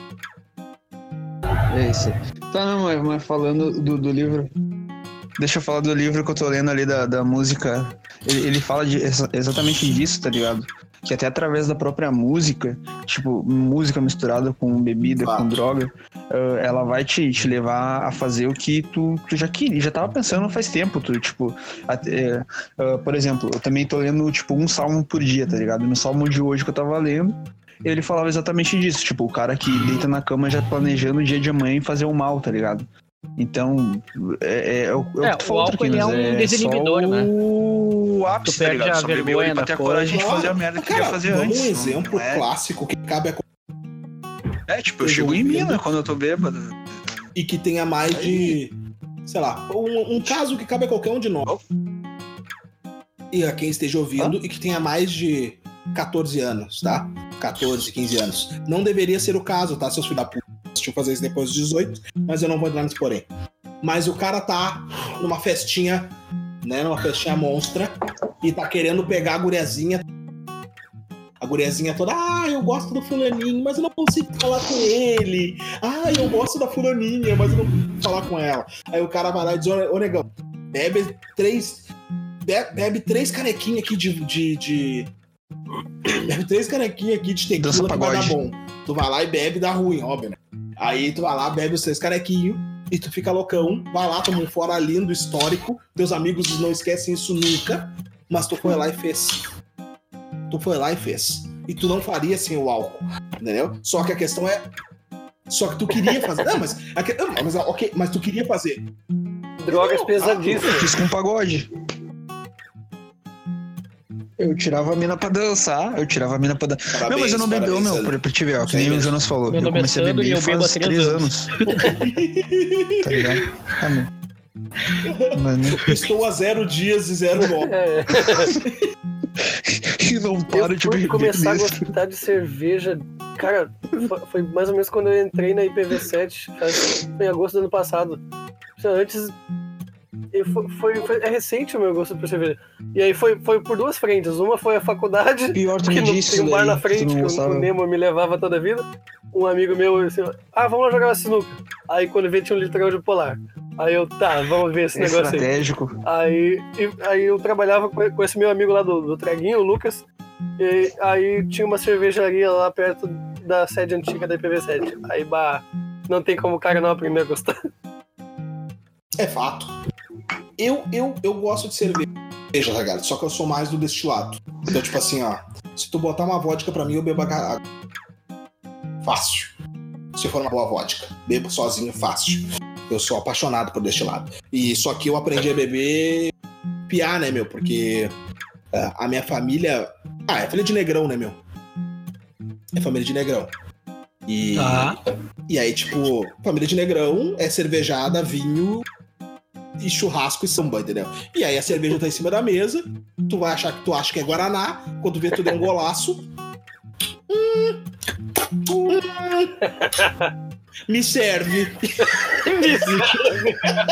Speaker 4: é isso. Tá, não, mas, mas falando do, do livro... Deixa eu falar do livro que eu tô lendo ali da, da música. Ele, ele fala de, exa- exatamente disso, tá ligado? Que até através da própria música, tipo, música misturada com bebida,
Speaker 1: Fato.
Speaker 4: com droga, uh, ela vai te, te levar a fazer o que tu, tu já queria, já tava pensando faz tempo, tu, tipo, até, uh, por exemplo, eu também tô lendo, tipo, um salmo por dia, tá ligado? No salmo de hoje que eu tava lendo, ele falava exatamente disso, tipo, o cara que deita na cama já planejando o dia de amanhã e fazer o mal, tá ligado? Então, é, é, é o, é o
Speaker 3: É,
Speaker 4: que tu
Speaker 3: o
Speaker 4: falou,
Speaker 3: álcool, ele é um desinibidor,
Speaker 4: só
Speaker 3: né?
Speaker 4: O ápice,
Speaker 3: Tu
Speaker 4: tá
Speaker 3: perde
Speaker 4: ligado?
Speaker 3: a
Speaker 4: Só
Speaker 3: vergonha
Speaker 4: pra
Speaker 3: da
Speaker 4: ter a coragem de fazer a merda que
Speaker 1: Cara,
Speaker 4: queria fazer antes.
Speaker 1: um exemplo
Speaker 4: é?
Speaker 1: clássico que cabe a
Speaker 4: É, tipo, eu chego em mina quando eu tô bêbado.
Speaker 1: e que tenha mais de, sei lá, um, um caso que cabe a qualquer um de nós. E a quem esteja ouvindo e que tenha mais de 14 anos, tá? 14, 15 anos. Não deveria ser o caso, tá, seus filhos da puta? Fazer isso depois dos 18, mas eu não vou entrar nesse porém. Mas o cara tá numa festinha, né? Numa festinha monstra e tá querendo pegar a guriazinha. A guriazinha toda, ah, eu gosto do fulaninho, mas eu não consigo falar com ele. Ah, eu gosto da fulaninha, mas eu não consigo falar com ela. Aí o cara vai lá e diz, ô negão, bebe três. be- Bebe três canequinhas aqui de. de, de- Bebe três canequinhas aqui de tequila que vai dar bom. Tu vai lá e bebe, dá ruim, óbvio, né? Aí tu vai lá, bebe os três canequinhos e tu fica loucão, vai lá, toma um fora lindo, histórico. Teus amigos não esquecem isso nunca, mas tu foi lá e fez. Tu foi lá e fez. E tu não faria sem o álcool, entendeu? Só que a questão é. Só que tu queria fazer. Não, mas. não, mas ok, mas tu queria fazer.
Speaker 2: Drogas
Speaker 1: Não,
Speaker 2: pesadíssimas.
Speaker 4: Fiz com pagode. Eu tirava a mina pra dançar, eu tirava a mina pra dançar.
Speaker 1: Parabéns,
Speaker 4: Não, mas eu não bebeu,
Speaker 1: parabéns,
Speaker 4: meu, pra, pra te ver, ó, que nem o. Jonas falou.
Speaker 3: Meu
Speaker 4: eu
Speaker 3: é
Speaker 4: comecei a
Speaker 3: Sandro e
Speaker 4: beber
Speaker 3: eu
Speaker 4: faz
Speaker 3: três anos.
Speaker 4: anos. tá ligado? Ah, meu. Mas, né?
Speaker 1: Estou a zero dias e zero nove.
Speaker 2: É.
Speaker 4: E não para
Speaker 2: Eu
Speaker 4: de beber.
Speaker 2: começar a gostar de cerveja. Cara, foi, mais ou menos quando eu entrei na IPv7, faz- foi em agosto do ano passado. Antes. E foi, foi, foi- é recente o meu gosto por cerveja. E aí foi, foi por duas frentes. Uma foi a faculdade,
Speaker 4: Pior,
Speaker 2: que
Speaker 4: me
Speaker 2: não
Speaker 4: disse
Speaker 2: tem um bar na
Speaker 4: que
Speaker 2: frente que o, o Nemo me levava toda a vida. Um amigo meu assim, ah, vamos lá jogar sinuca. Aí quando vê tinha um litrão de polar. Aí eu, tá, vamos ver esse
Speaker 4: É
Speaker 2: negócio aí.
Speaker 4: estratégico.
Speaker 2: Aí, e- aí eu trabalhava com, com esse meu amigo lá do, do Traguinho, o Lucas. E aí tinha uma cervejaria lá perto da sede antiga da IPv7. Aí, bah, não tem como o cara não aprender a gostar.
Speaker 1: É fato. Eu, eu, eu gosto de cerveja, tá ligado? Só que eu sou mais do destilado. Então, tipo assim, ó. Se tu botar uma vodka pra mim, eu bebo a. Fácil. Se for uma boa vodka. Bebo sozinho, fácil. Eu sou apaixonado por destilado. E só que eu aprendi a beber piar, né, meu? Porque é, a minha família. Ah, é família de negrão, né, meu? É família de negrão. E.
Speaker 3: Tá.
Speaker 1: E aí, tipo, família de negrão é cervejada, vinho e churrasco e samba, entendeu? E aí a cerveja tá em cima da mesa, tu vai achar que tu acha que é Guaraná, quando vê tu deu um golaço. Hum, hum, me serve.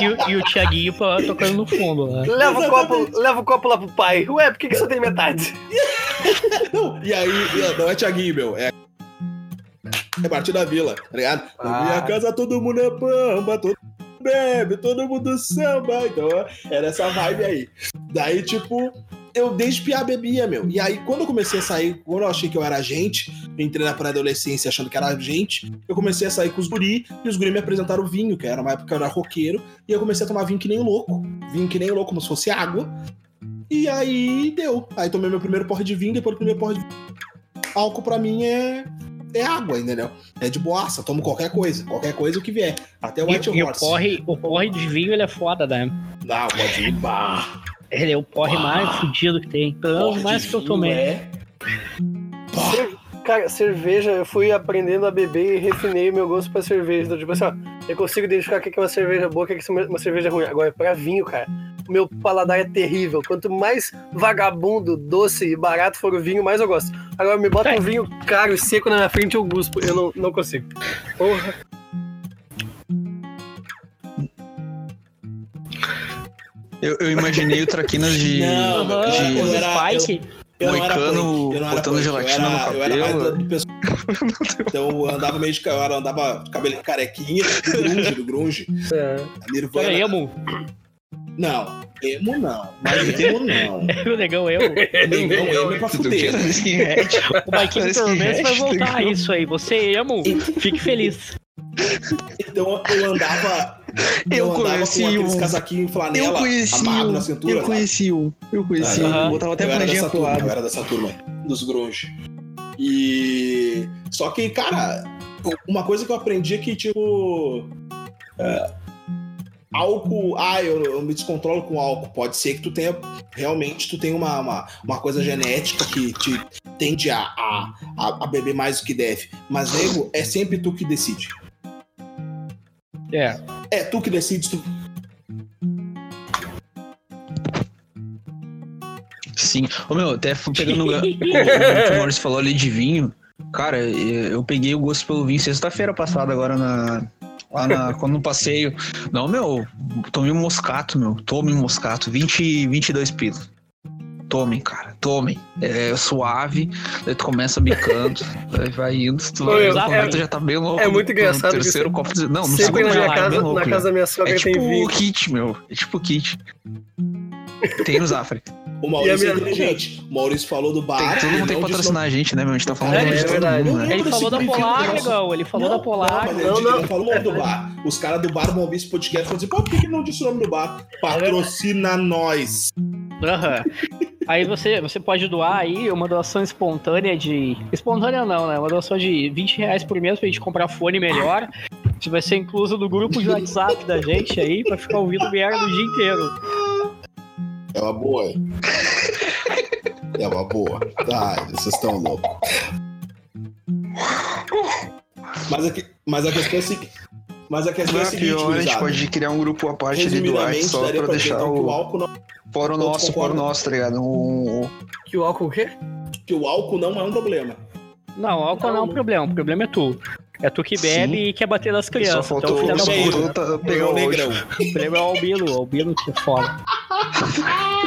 Speaker 3: E, o- e o Thiaguinho pô, tocando no fundo, né?
Speaker 2: Leva o, copo, leva o copo lá pro pai. Ué, por que, que só tem metade?
Speaker 1: Não, e aí, não é Thiaguinho, meu, é. É parte da vila, tá ligado? Na
Speaker 2: Ah.
Speaker 1: minha casa todo mundo é pamba, todo mundo bebe, todo mundo samba. Então era essa vibe aí. Daí, tipo, eu desde piar bebia, meu. E aí, quando eu comecei a sair, quando eu achei que eu era gente, entrei na pré-adolescência achando que era gente, eu comecei a sair com os guri, e os guri me apresentaram vinho, que era uma época que eu era roqueiro, e eu comecei a tomar vinho que nem louco. Vinho que nem louco, como se fosse água. E aí deu. Aí tomei meu primeiro porre de vinho, depois do primeiro porre de vinho. Álcool pra mim é. É água, entendeu? É de boaça, tomo qualquer coisa. Qualquer coisa o que vier. Até o White
Speaker 3: E, e o
Speaker 1: Horse.
Speaker 3: porre, o porre de vinho, ele é foda, né?
Speaker 1: Não, pode ir. Bah.
Speaker 3: Ele é o porre
Speaker 1: Ah.
Speaker 3: mais fudido que tem. Pelo menos mais
Speaker 1: de
Speaker 3: que eu tomei.
Speaker 1: É... Bah.
Speaker 2: Cara, cerveja, eu fui aprendendo a beber e refinei o meu gosto pra cerveja. Então, tipo assim, ó, eu consigo identificar o que é uma cerveja boa e o que é uma cerveja ruim. Agora, pra vinho, cara, o meu paladar é terrível. Quanto mais vagabundo, doce e barato for o vinho, mais eu gosto. Agora, me bota
Speaker 3: É.
Speaker 2: um vinho caro e seco na minha frente, eu guspo. Eu não, não consigo. Porra.
Speaker 4: Eu, eu imaginei o Traquinas de.
Speaker 1: Não,
Speaker 4: de-
Speaker 3: os
Speaker 1: era-
Speaker 3: Spike.
Speaker 1: Eu era
Speaker 4: Moicano
Speaker 1: punk, eu não era
Speaker 4: botando gelatina
Speaker 1: eu era,
Speaker 4: no
Speaker 1: Eu era mais
Speaker 4: cabelo.
Speaker 1: do, do pessoal. Então eu andava meio de. Eu andava com cabelo carequinha, do grunge, do grunge.
Speaker 2: É.
Speaker 1: Nirvana.
Speaker 3: Era emo.
Speaker 1: Não, emo não. Mas emo não.
Speaker 3: o negão eu.
Speaker 1: Negão emo é pra fuder.
Speaker 3: O Maikinho menos vai voltar a isso aí. Você emo, fique feliz.
Speaker 1: Então eu andava.
Speaker 4: Eu
Speaker 1: andava
Speaker 4: conheci
Speaker 1: com aqueles
Speaker 4: um.
Speaker 1: casaquinhos
Speaker 4: Eu
Speaker 1: flanela
Speaker 4: conheci
Speaker 1: amarrado na
Speaker 4: um.
Speaker 1: cintura.
Speaker 4: Eu
Speaker 1: sabe?
Speaker 4: conheci um. Eu conheci um.
Speaker 3: Aham.
Speaker 4: Botava até
Speaker 1: eu era
Speaker 4: franjinha
Speaker 1: dessa
Speaker 4: pro
Speaker 1: turma, eu
Speaker 4: lado.
Speaker 1: era dessa turma dos grunge. E. Só que, cara, uma coisa que eu aprendi é que, tipo. é, álcool. Ah, eu, eu me descontrolo com álcool. Pode ser que tu tenha. Realmente, tu tenha uma, uma, uma coisa genética que te tende a, a, a, a beber mais do que deve. Mas, nego, é sempre tu que decide.
Speaker 3: É.
Speaker 1: É tu que decide. Tu...
Speaker 4: Sim. Ô meu, até fui pegando o, o que o Maurício falou ali de vinho. Cara, eu peguei o gosto pelo vinho sexta-feira passada, agora na. Lá na, quando no passeio. Não, meu, tomei um moscato, meu. Tome um moscato. 20, 22 pilos. Tomem, cara. Tomem. É suave. Daí tu começa bicando. daí vai indo. Tu,
Speaker 2: Ô,
Speaker 4: vai, no
Speaker 3: é-
Speaker 4: já tá bem louco.
Speaker 2: é muito
Speaker 4: no-
Speaker 2: engraçado
Speaker 4: No terceiro copo. de- Não, no segundo
Speaker 2: na
Speaker 4: já tá bem
Speaker 2: casa,
Speaker 4: louco
Speaker 2: na casa da minha sogra
Speaker 4: É
Speaker 2: tem
Speaker 4: tipo
Speaker 2: vinho.
Speaker 4: kit, meu. É tipo kit. Tem no Zafre.
Speaker 1: O Maurício
Speaker 2: E a
Speaker 1: é
Speaker 2: minha-
Speaker 1: inteligente. O Maurício falou do bar.
Speaker 4: Tem, todo
Speaker 1: ele
Speaker 4: mundo tem que
Speaker 1: não
Speaker 4: patrocinar a gente, né, meu? A gente tá falando
Speaker 3: É,
Speaker 4: de
Speaker 3: é
Speaker 4: todo
Speaker 2: verdade.
Speaker 4: mundo, né?
Speaker 3: Ele falou da Polar, negão. Ele falou
Speaker 1: Não,
Speaker 3: da Polar.
Speaker 1: Não,
Speaker 2: Não,
Speaker 1: ele
Speaker 2: não.
Speaker 1: não falou o nome do bar. Os caras do bar vão ouvir esse podcast e vão dizer, pô, por que que não disse o nome do bar? Patrocina nós.
Speaker 3: Aham. Aí você, você pode doar aí uma doação espontânea de. Espontânea não, né? Uma doação de 20 reais por mês pra gente comprar fone melhor. Isso vai ser incluso no grupo de WhatsApp da gente aí, pra ficar ouvindo merda o dia inteiro.
Speaker 1: É uma boa. É uma boa. Ai, vocês estão loucos. Mas a, que- mas a questão é a seguinte. Mas a questão é a
Speaker 4: Não,
Speaker 1: seguinte,
Speaker 4: pior, a gente pode criar um grupo à parte ali do WhatsApp só pra
Speaker 1: pra
Speaker 4: deixar
Speaker 1: que o
Speaker 4: o
Speaker 1: álcool não
Speaker 4: fora o nosso, fora o nosso, tá ligado? O, o-
Speaker 2: Que o álcool o quê?
Speaker 1: que o álcool não é um problema.
Speaker 3: Não, álcool não é um problema. O problema é tu. É tu que bebe
Speaker 4: Sim.
Speaker 3: e quer bater nas
Speaker 4: só
Speaker 3: crianças.
Speaker 4: faltou,
Speaker 3: então, filha da
Speaker 4: só
Speaker 3: puta.
Speaker 4: faltou pegar
Speaker 1: é
Speaker 4: o
Speaker 1: o negrão.
Speaker 4: negrão.
Speaker 3: O problema é o albino. O albino que é foda.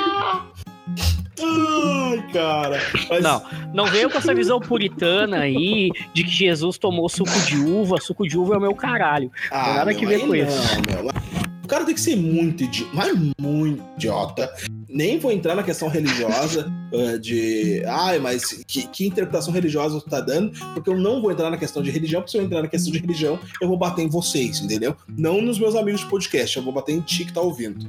Speaker 1: Ai, cara. Mas-
Speaker 3: Não, não venha com essa visão puritana aí de que Jesus tomou suco de uva. Suco de uva é o meu caralho.
Speaker 1: Ah,
Speaker 3: nada
Speaker 1: meu,
Speaker 3: que ver com
Speaker 1: não,
Speaker 3: isso.
Speaker 1: meu. O cara tem que ser muito idiota, mas muito idiota. Nem vou entrar na questão religiosa eh, de. Ai, mas que, que interpretação religiosa tu tá dando? Porque eu não vou entrar na questão de religião, porque se eu entrar na questão de religião, eu vou bater em vocês, entendeu? Não nos meus amigos de podcast, eu vou bater em ti que tá ouvindo.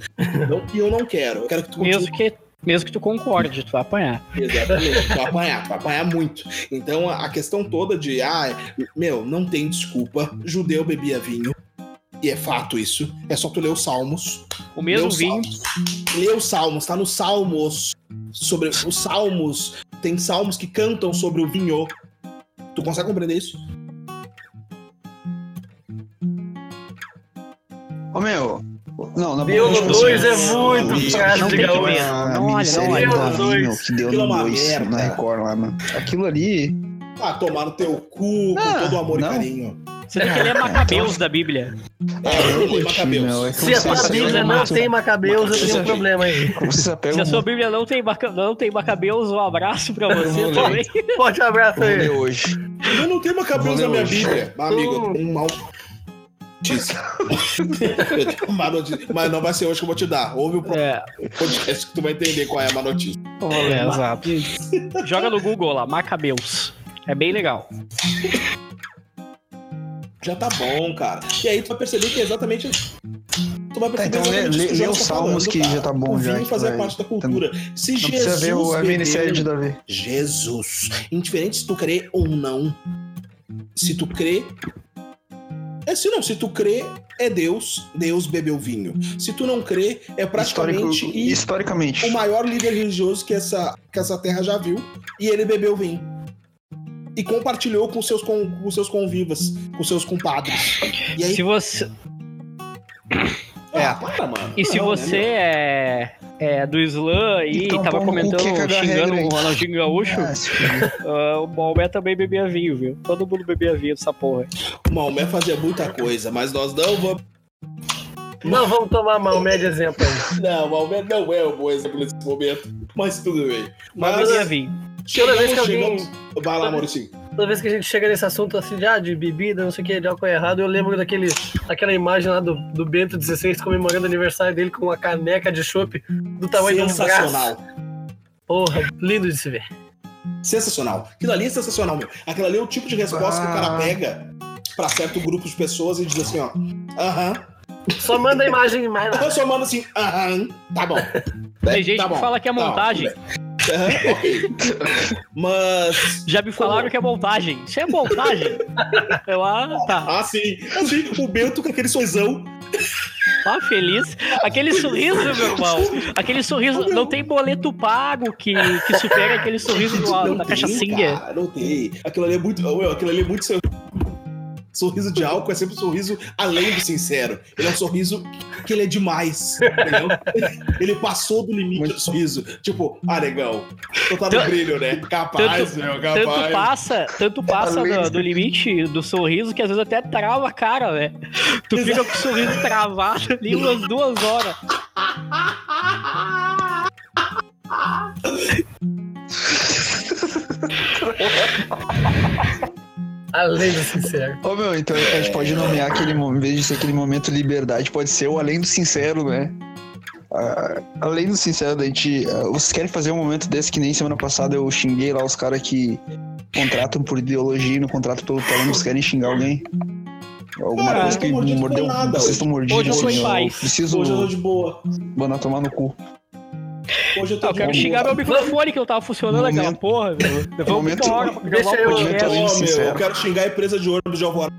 Speaker 1: Não- e eu não quero. Eu quero que tu continue
Speaker 3: Mesmo que, mesmo que tu concorde, tu vai apanhar.
Speaker 1: Exatamente, tu vai apanhar, tu vai apanhar muito. Então a a questão toda de, ah, meu, não tem desculpa, judeu bebia vinho. E é fato isso. É só tu ler os Salmos.
Speaker 3: O mesmo
Speaker 1: Lê
Speaker 3: vinho.
Speaker 1: Salmos. Lê os Salmos, tá nos Salmos. Sobre os Salmos. Tem salmos que cantam sobre o vinho. Tu consegue compreender isso?
Speaker 4: Ô meu, não, na boa,
Speaker 2: no
Speaker 4: tipo
Speaker 2: dois
Speaker 4: assim,
Speaker 2: é muito
Speaker 3: tem
Speaker 2: de
Speaker 3: que
Speaker 2: gaúcho.
Speaker 3: ver.
Speaker 4: a
Speaker 3: Não olha, não olha.
Speaker 4: do
Speaker 2: Deus no
Speaker 4: Davi,
Speaker 2: dois.
Speaker 4: meu, que deu
Speaker 1: é
Speaker 4: no
Speaker 1: uma
Speaker 4: 2
Speaker 1: merda.
Speaker 4: na Record lá, mano. Aquilo ali.
Speaker 1: Ah, tomar no teu cu com
Speaker 4: Ah,
Speaker 1: todo o amor
Speaker 4: não.
Speaker 1: e carinho.
Speaker 3: Você tem que ler Macabeus da Bíblia.
Speaker 1: É, eu Macabeus.
Speaker 4: meu, é que
Speaker 2: Se a tua Bíblia
Speaker 4: pegam
Speaker 2: não tem Macabeus, eu tenho um problema aí.
Speaker 3: Se a sua Bíblia não tem, maca... não tem Macabeus, um abraço pra você também.
Speaker 2: Forte abraço aí.
Speaker 4: hoje.
Speaker 1: Eu não tenho Macabeus na minha. Bíblia. Amigo, eu tenho um mal. notícia. Mas não vai ser hoje que eu vou te dar. Ouve o
Speaker 3: É,
Speaker 1: podcast que tu vai entender qual é a má notícia.
Speaker 3: é, exato. Joga no Google lá, Macabeus. É bem legal.
Speaker 1: Já tá bom, cara. E aí tu vai perceber que é exatamente. Tu vai
Speaker 4: Tá,
Speaker 1: perceber
Speaker 4: então lê,
Speaker 1: exatamente
Speaker 4: lê, lê
Speaker 1: Jonas
Speaker 4: os
Speaker 1: tá
Speaker 4: salmos
Speaker 1: falando,
Speaker 4: que
Speaker 1: cara.
Speaker 4: já tá bom
Speaker 1: O
Speaker 4: já. vai-
Speaker 1: parte da cultura. Se
Speaker 4: Não
Speaker 1: Jesus
Speaker 4: precisa ver o- a minissérie de Davi.
Speaker 1: Jesus. Indiferente se tu crê ou não. Se tu crê. É se não, se tu crê, é Deus. Deus bebeu vinho. Se tu não crê, é praticamente
Speaker 4: Histórico-
Speaker 1: e
Speaker 4: historicamente.
Speaker 1: o maior líder religioso que essa, que essa terra já viu. E ele bebeu vinho. E compartilhou com seus, com, com seus convivas, com seus compadres. E aí.
Speaker 3: Se você,
Speaker 1: Ah, para, mano.
Speaker 3: e se
Speaker 1: Não, né,
Speaker 3: você
Speaker 1: meu?
Speaker 3: É, é do Islã aí,
Speaker 4: Então,
Speaker 3: tava comentando,
Speaker 4: cagar
Speaker 3: xingando o Ronaldinho Gaúcho,
Speaker 4: Ah,
Speaker 3: ah, o Maomé também bebia vinho, viu? Todo mundo bebia vinho dessa porra.
Speaker 1: O Maomé fazia muita coisa, mas nós não vamos.
Speaker 2: Não, vamos tomar Maomé de exemplo aí.
Speaker 1: Não, o Maomé não é um bom exemplo nesse momento. Mas tudo bem.
Speaker 3: Mas
Speaker 1: Mas
Speaker 3: bebia vinho.
Speaker 2: Toda vez que alguém-
Speaker 1: chegamos. Vai lá, Mauricinho.
Speaker 2: Toda vez que a gente chega nesse assunto assim, de, ah, de bebida, não sei o que, de álcool errado, eu lembro daquele, daquela imagem lá do, do Bento XVI comemorando o aniversário dele com uma caneca de chopp do tamanho de um braço.
Speaker 1: Sensacional.
Speaker 2: Porra, lindo de se ver.
Speaker 1: Sensacional. Aquilo ali é sensacional, meu. Aquilo ali é o tipo de resposta que o cara
Speaker 4: Ah.
Speaker 1: pega pra certo grupo de pessoas e diz assim, ó. Aham.
Speaker 2: Só manda a imagem mais lá.
Speaker 1: Eu só mando assim, aham, tá bom.
Speaker 3: Tem gente
Speaker 1: Tá
Speaker 3: que
Speaker 1: bom,
Speaker 3: fala que é
Speaker 1: tá bom,
Speaker 3: montagem.
Speaker 1: tudo Mas.
Speaker 3: Já me falaram que é montagem. Isso é montagem. Eu, ah, tá.
Speaker 1: Ah, sim. Assim, o Bento com aquele sorrisão.
Speaker 3: Tá feliz. Aquele sorriso, meu irmão. Aquele sorriso. Não tem boleto pago que, que supere aquele sorriso do, da
Speaker 1: tem,
Speaker 3: cachaçinha.
Speaker 1: Cara, não tem. Aquilo ali é muito. meu, Aquilo ali é muito. Sorriso de álcool é sempre um sorriso além do sincero. Ele é um sorriso que ele é demais. Entendeu? Ele passou do limite
Speaker 4: Muito-
Speaker 1: do sorriso. Tipo, ah, legal. Tu tá no
Speaker 3: Tanto-
Speaker 1: brilho, né? Capaz, meu, capaz.
Speaker 3: Tanto passa, tanto passa do, do limite do sorriso que às vezes até trava a cara, velho. Tu fica com o sorriso travado ali umas duas horas.
Speaker 2: Além do sincero.
Speaker 4: Ô meu, então a gente pode nomear aquele momento, em vez de ser aquele momento liberdade, pode ser o além do sincero, né? Ah, além do sincero, a gente. ah, vocês querem fazer um momento desse que nem semana passada eu xinguei lá os caras que contratam por ideologia e não contratam pelo talento, vocês querem xingar alguém? Alguma
Speaker 1: Cara,
Speaker 4: coisa que mordeu. Vocês estão mordidos.
Speaker 3: Hoje eu tô em
Speaker 4: assim,
Speaker 3: paz.
Speaker 4: preciso
Speaker 1: Hoje eu tô de boa.
Speaker 4: mandar tomar no cu.
Speaker 1: Hoje eu tô
Speaker 3: Eu
Speaker 1: de
Speaker 3: quero xingar meu microfone que não tava funcionando
Speaker 4: Momento-
Speaker 3: aquela porra, meu. Vamos
Speaker 4: momento-
Speaker 3: pra
Speaker 2: Deixa eu-
Speaker 4: do
Speaker 1: Ô, meu, eu quero xingar a empresa de ônibus de Alvorada.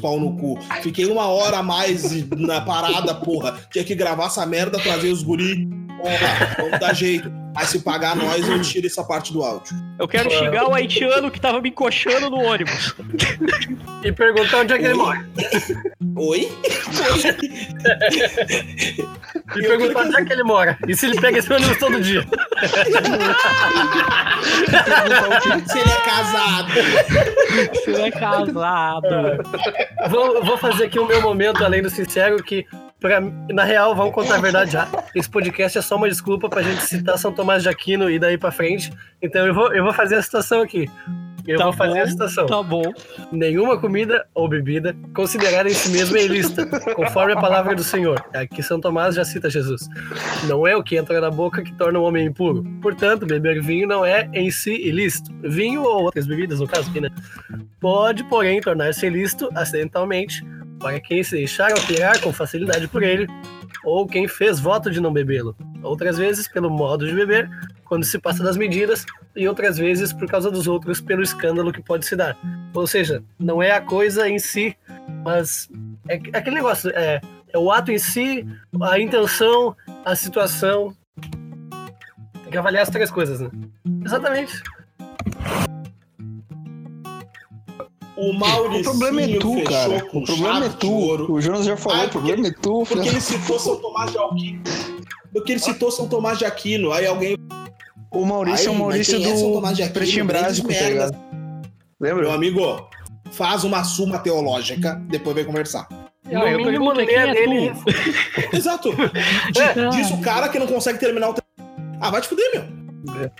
Speaker 1: Pau no cu. Fiquei uma hora a mais na parada, porra. Tinha que gravar essa merda, trazer os guri. Porra, vamos dar jeito. Mas se pagar nós, eu tiro essa parte do áudio.
Speaker 3: Eu quero xingar o haitiano que tava me encoxando no ônibus.
Speaker 2: E perguntar onde é que ele
Speaker 1: Oi?
Speaker 2: mora.
Speaker 1: Oi?
Speaker 2: E perguntar onde é que ele mora. E se ele pega esse ônibus todo dia.
Speaker 1: Se ele é casado.
Speaker 3: Você é casado.
Speaker 2: Vou, vou fazer aqui o meu momento, além do sincero, que pra, na real, vamos contar a verdade já. Esse podcast é só uma desculpa pra gente citar São Tomás de Aquino e daí pra frente. Então eu vou, eu vou fazer a citação aqui. Eu
Speaker 3: Tá
Speaker 2: vou fazer
Speaker 3: bom,
Speaker 2: a citação.
Speaker 3: Tá bom.
Speaker 2: Nenhuma comida ou bebida considerada em si mesma é ilícita, conforme a palavra do Senhor. Aqui São Tomás já cita Jesus. Não é o que entra na boca que torna o homem impuro. Portanto, beber vinho não é em si ilícito. Vinho ou outras bebidas, no caso aqui, né? Pode, porém, tornar-se ilícito acidentalmente para quem se deixar alterar com facilidade por ele, ou quem fez voto de não bebê-lo. Outras vezes pelo modo de beber, quando se passa das medidas, e outras vezes por causa dos outros pelo escândalo que pode se dar. Ou seja, não é a coisa em si, mas é é aquele negócio, é, é o ato em si, a intenção, a situação. Tem que avaliar as três coisas, né? Exatamente.
Speaker 1: O Mauricinho
Speaker 4: O problema é tu,
Speaker 1: fechou
Speaker 4: cara.
Speaker 1: com
Speaker 4: O problema é tu. O Jonas já falou,
Speaker 1: Ah,
Speaker 4: o problema é tu.
Speaker 1: Porque ele citou São Tomás de Aquino. Porque ele citou São Tomás de Aquino. Aí alguém.
Speaker 4: O Maurício é o
Speaker 1: Aí,
Speaker 4: Maurício
Speaker 1: é São Tomás de
Speaker 4: do
Speaker 1: Aquino?
Speaker 4: Pretinho Básico, tá ligado? Lembra?
Speaker 1: Meu amigo, faz uma suma teológica, depois vem conversar.
Speaker 3: Não,
Speaker 2: No
Speaker 3: eu
Speaker 2: mínimo,
Speaker 3: pergunto, quem é
Speaker 2: dele.
Speaker 3: tu?
Speaker 1: Exato.
Speaker 2: É.
Speaker 1: Diz o cara que não consegue terminar o. Ah, vai te fuder, meu.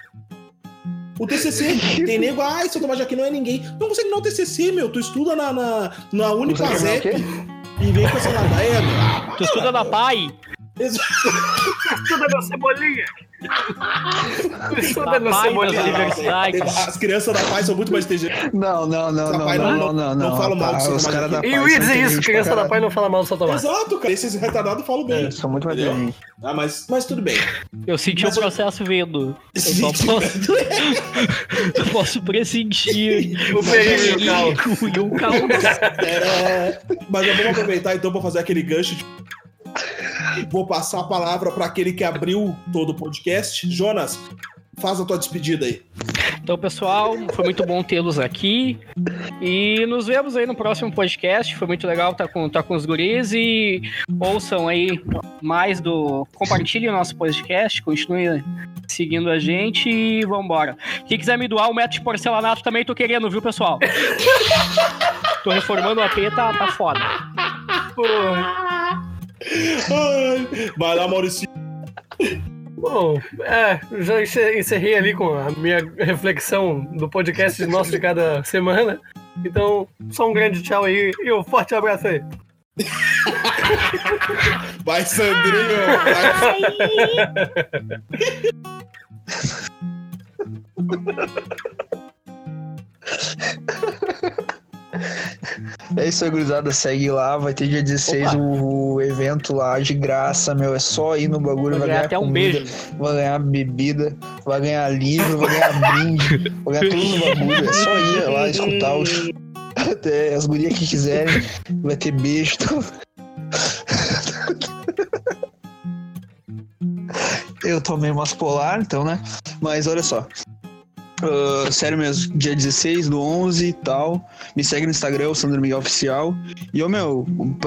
Speaker 1: O TCC, tem nego, ai, São Tomás de Aquino não é ninguém. Não consegue terminar o TCC, meu. Tu estuda na, na, na Unipazep e vem com essa. É, meu. Ah,
Speaker 3: Tu estuda na PAI?
Speaker 2: Estuda meu cebolinha. Estuda
Speaker 3: PAI das
Speaker 2: cebolinha.
Speaker 1: As crianças da paz são muito mais inteligentes.
Speaker 4: Não, não, não, não, não,
Speaker 1: não-
Speaker 4: não, não,
Speaker 1: não fala mal
Speaker 4: tá,
Speaker 1: São
Speaker 4: Os
Speaker 1: Tomás
Speaker 4: caras da
Speaker 2: E
Speaker 4: paz
Speaker 2: eu ia dizer isso, criança
Speaker 4: pra
Speaker 2: da pai não fala mal do Tomás.
Speaker 1: Exato, cara. Esses retardados falam bem.
Speaker 4: É, São muito mais inteligentes.
Speaker 1: Ah, mas, mas tudo bem.
Speaker 3: Eu senti o processo vindo. Eu posso, eu posso pressentir
Speaker 2: O
Speaker 3: perigo e o caos.
Speaker 1: É, Mas eu vou aproveitar então para fazer aquele gancho. de- Vou passar a palavra para aquele que abriu todo o podcast. Jonas, faz a tua despedida aí.
Speaker 3: Então, pessoal, foi muito bom tê-los aqui. E nos vemos aí no próximo podcast. Foi muito legal estar com, estar com os guris. E ouçam aí mais do. Compartilhem o nosso podcast. Continue seguindo a gente e vambora. Quem quiser me doar um metro de porcelanato também tô querendo, viu, pessoal? tô reformando o AP, tá, tá foda.
Speaker 1: Ai, vai lá, Maurício.
Speaker 2: Bom, é, já encerrei ali com a minha reflexão do podcast nosso de cada semana. Então, só um grande tchau aí e um forte abraço aí.
Speaker 1: Vai, Sandrinho!
Speaker 4: Vai. É isso aí, gurizada. Segue lá. Vai ter dia 16 o, o, evento lá de graça, meu. É só ir no bagulho. Vai, vai ganhar até comida, um beijo. Vai ganhar bebida, vai ganhar livro, vai ganhar brinde, vai ganhar tudo no bagulho. É só ir lá escutar os. Até as gurias que quiserem. Vai ter beijo. Eu tomei umas polar, então, né? Mas olha só. Uh, sério mesmo, dia 16 do 11 e tal. Me segue no Instagram, o Sandro Miguel Oficial. E, ô, meu,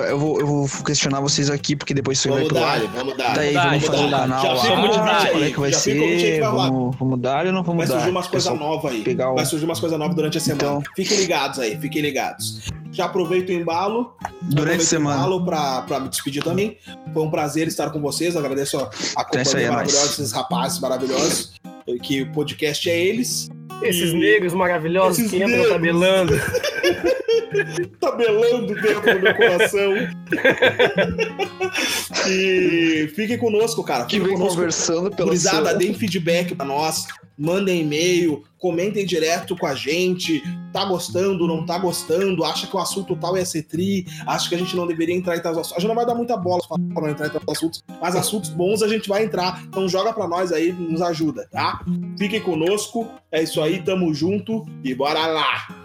Speaker 4: eu vou, eu vou questionar vocês aqui, porque depois você vai pro
Speaker 1: dar, Vamos dar,
Speaker 4: Daí vamos, vamos fazer o canal já lá. Vamos dar, qual é que vai ser. Vamos, vamos dar ou não vamos
Speaker 1: vai
Speaker 4: dar?
Speaker 1: Vai surgir umas coisas novas aí. Pegar o... Vai surgir umas coisas novas durante a semana. Então... Fiquem ligados aí, fiquem ligados. Já aproveito o embalo.
Speaker 4: Durante a semana. embalo
Speaker 1: pra, pra me despedir também. Foi um prazer estar com vocês. Agradeço a, a companhia é maravilhosa, esses rapazes maravilhosos que o podcast é eles.
Speaker 2: Esses e... negros maravilhosos Esses que entram negros. tabelando.
Speaker 1: tabelando dentro do meu coração. e fiquem conosco, cara.
Speaker 4: Fiquem que vem conosco. conversando pela
Speaker 1: Curizada, deem feedback pra nós mandem e-mail, comentem direto com a gente. Tá gostando, não tá gostando? Acha que o assunto tal é ser tri? Acha que a gente não deveria entrar em tais assuntos? A gente não vai dar muita bola para não entrar em tais assuntos, mas assuntos bons a gente vai entrar. Então joga para nós aí, nos ajuda, tá? Fiquem conosco. É isso aí, tamo junto e bora lá!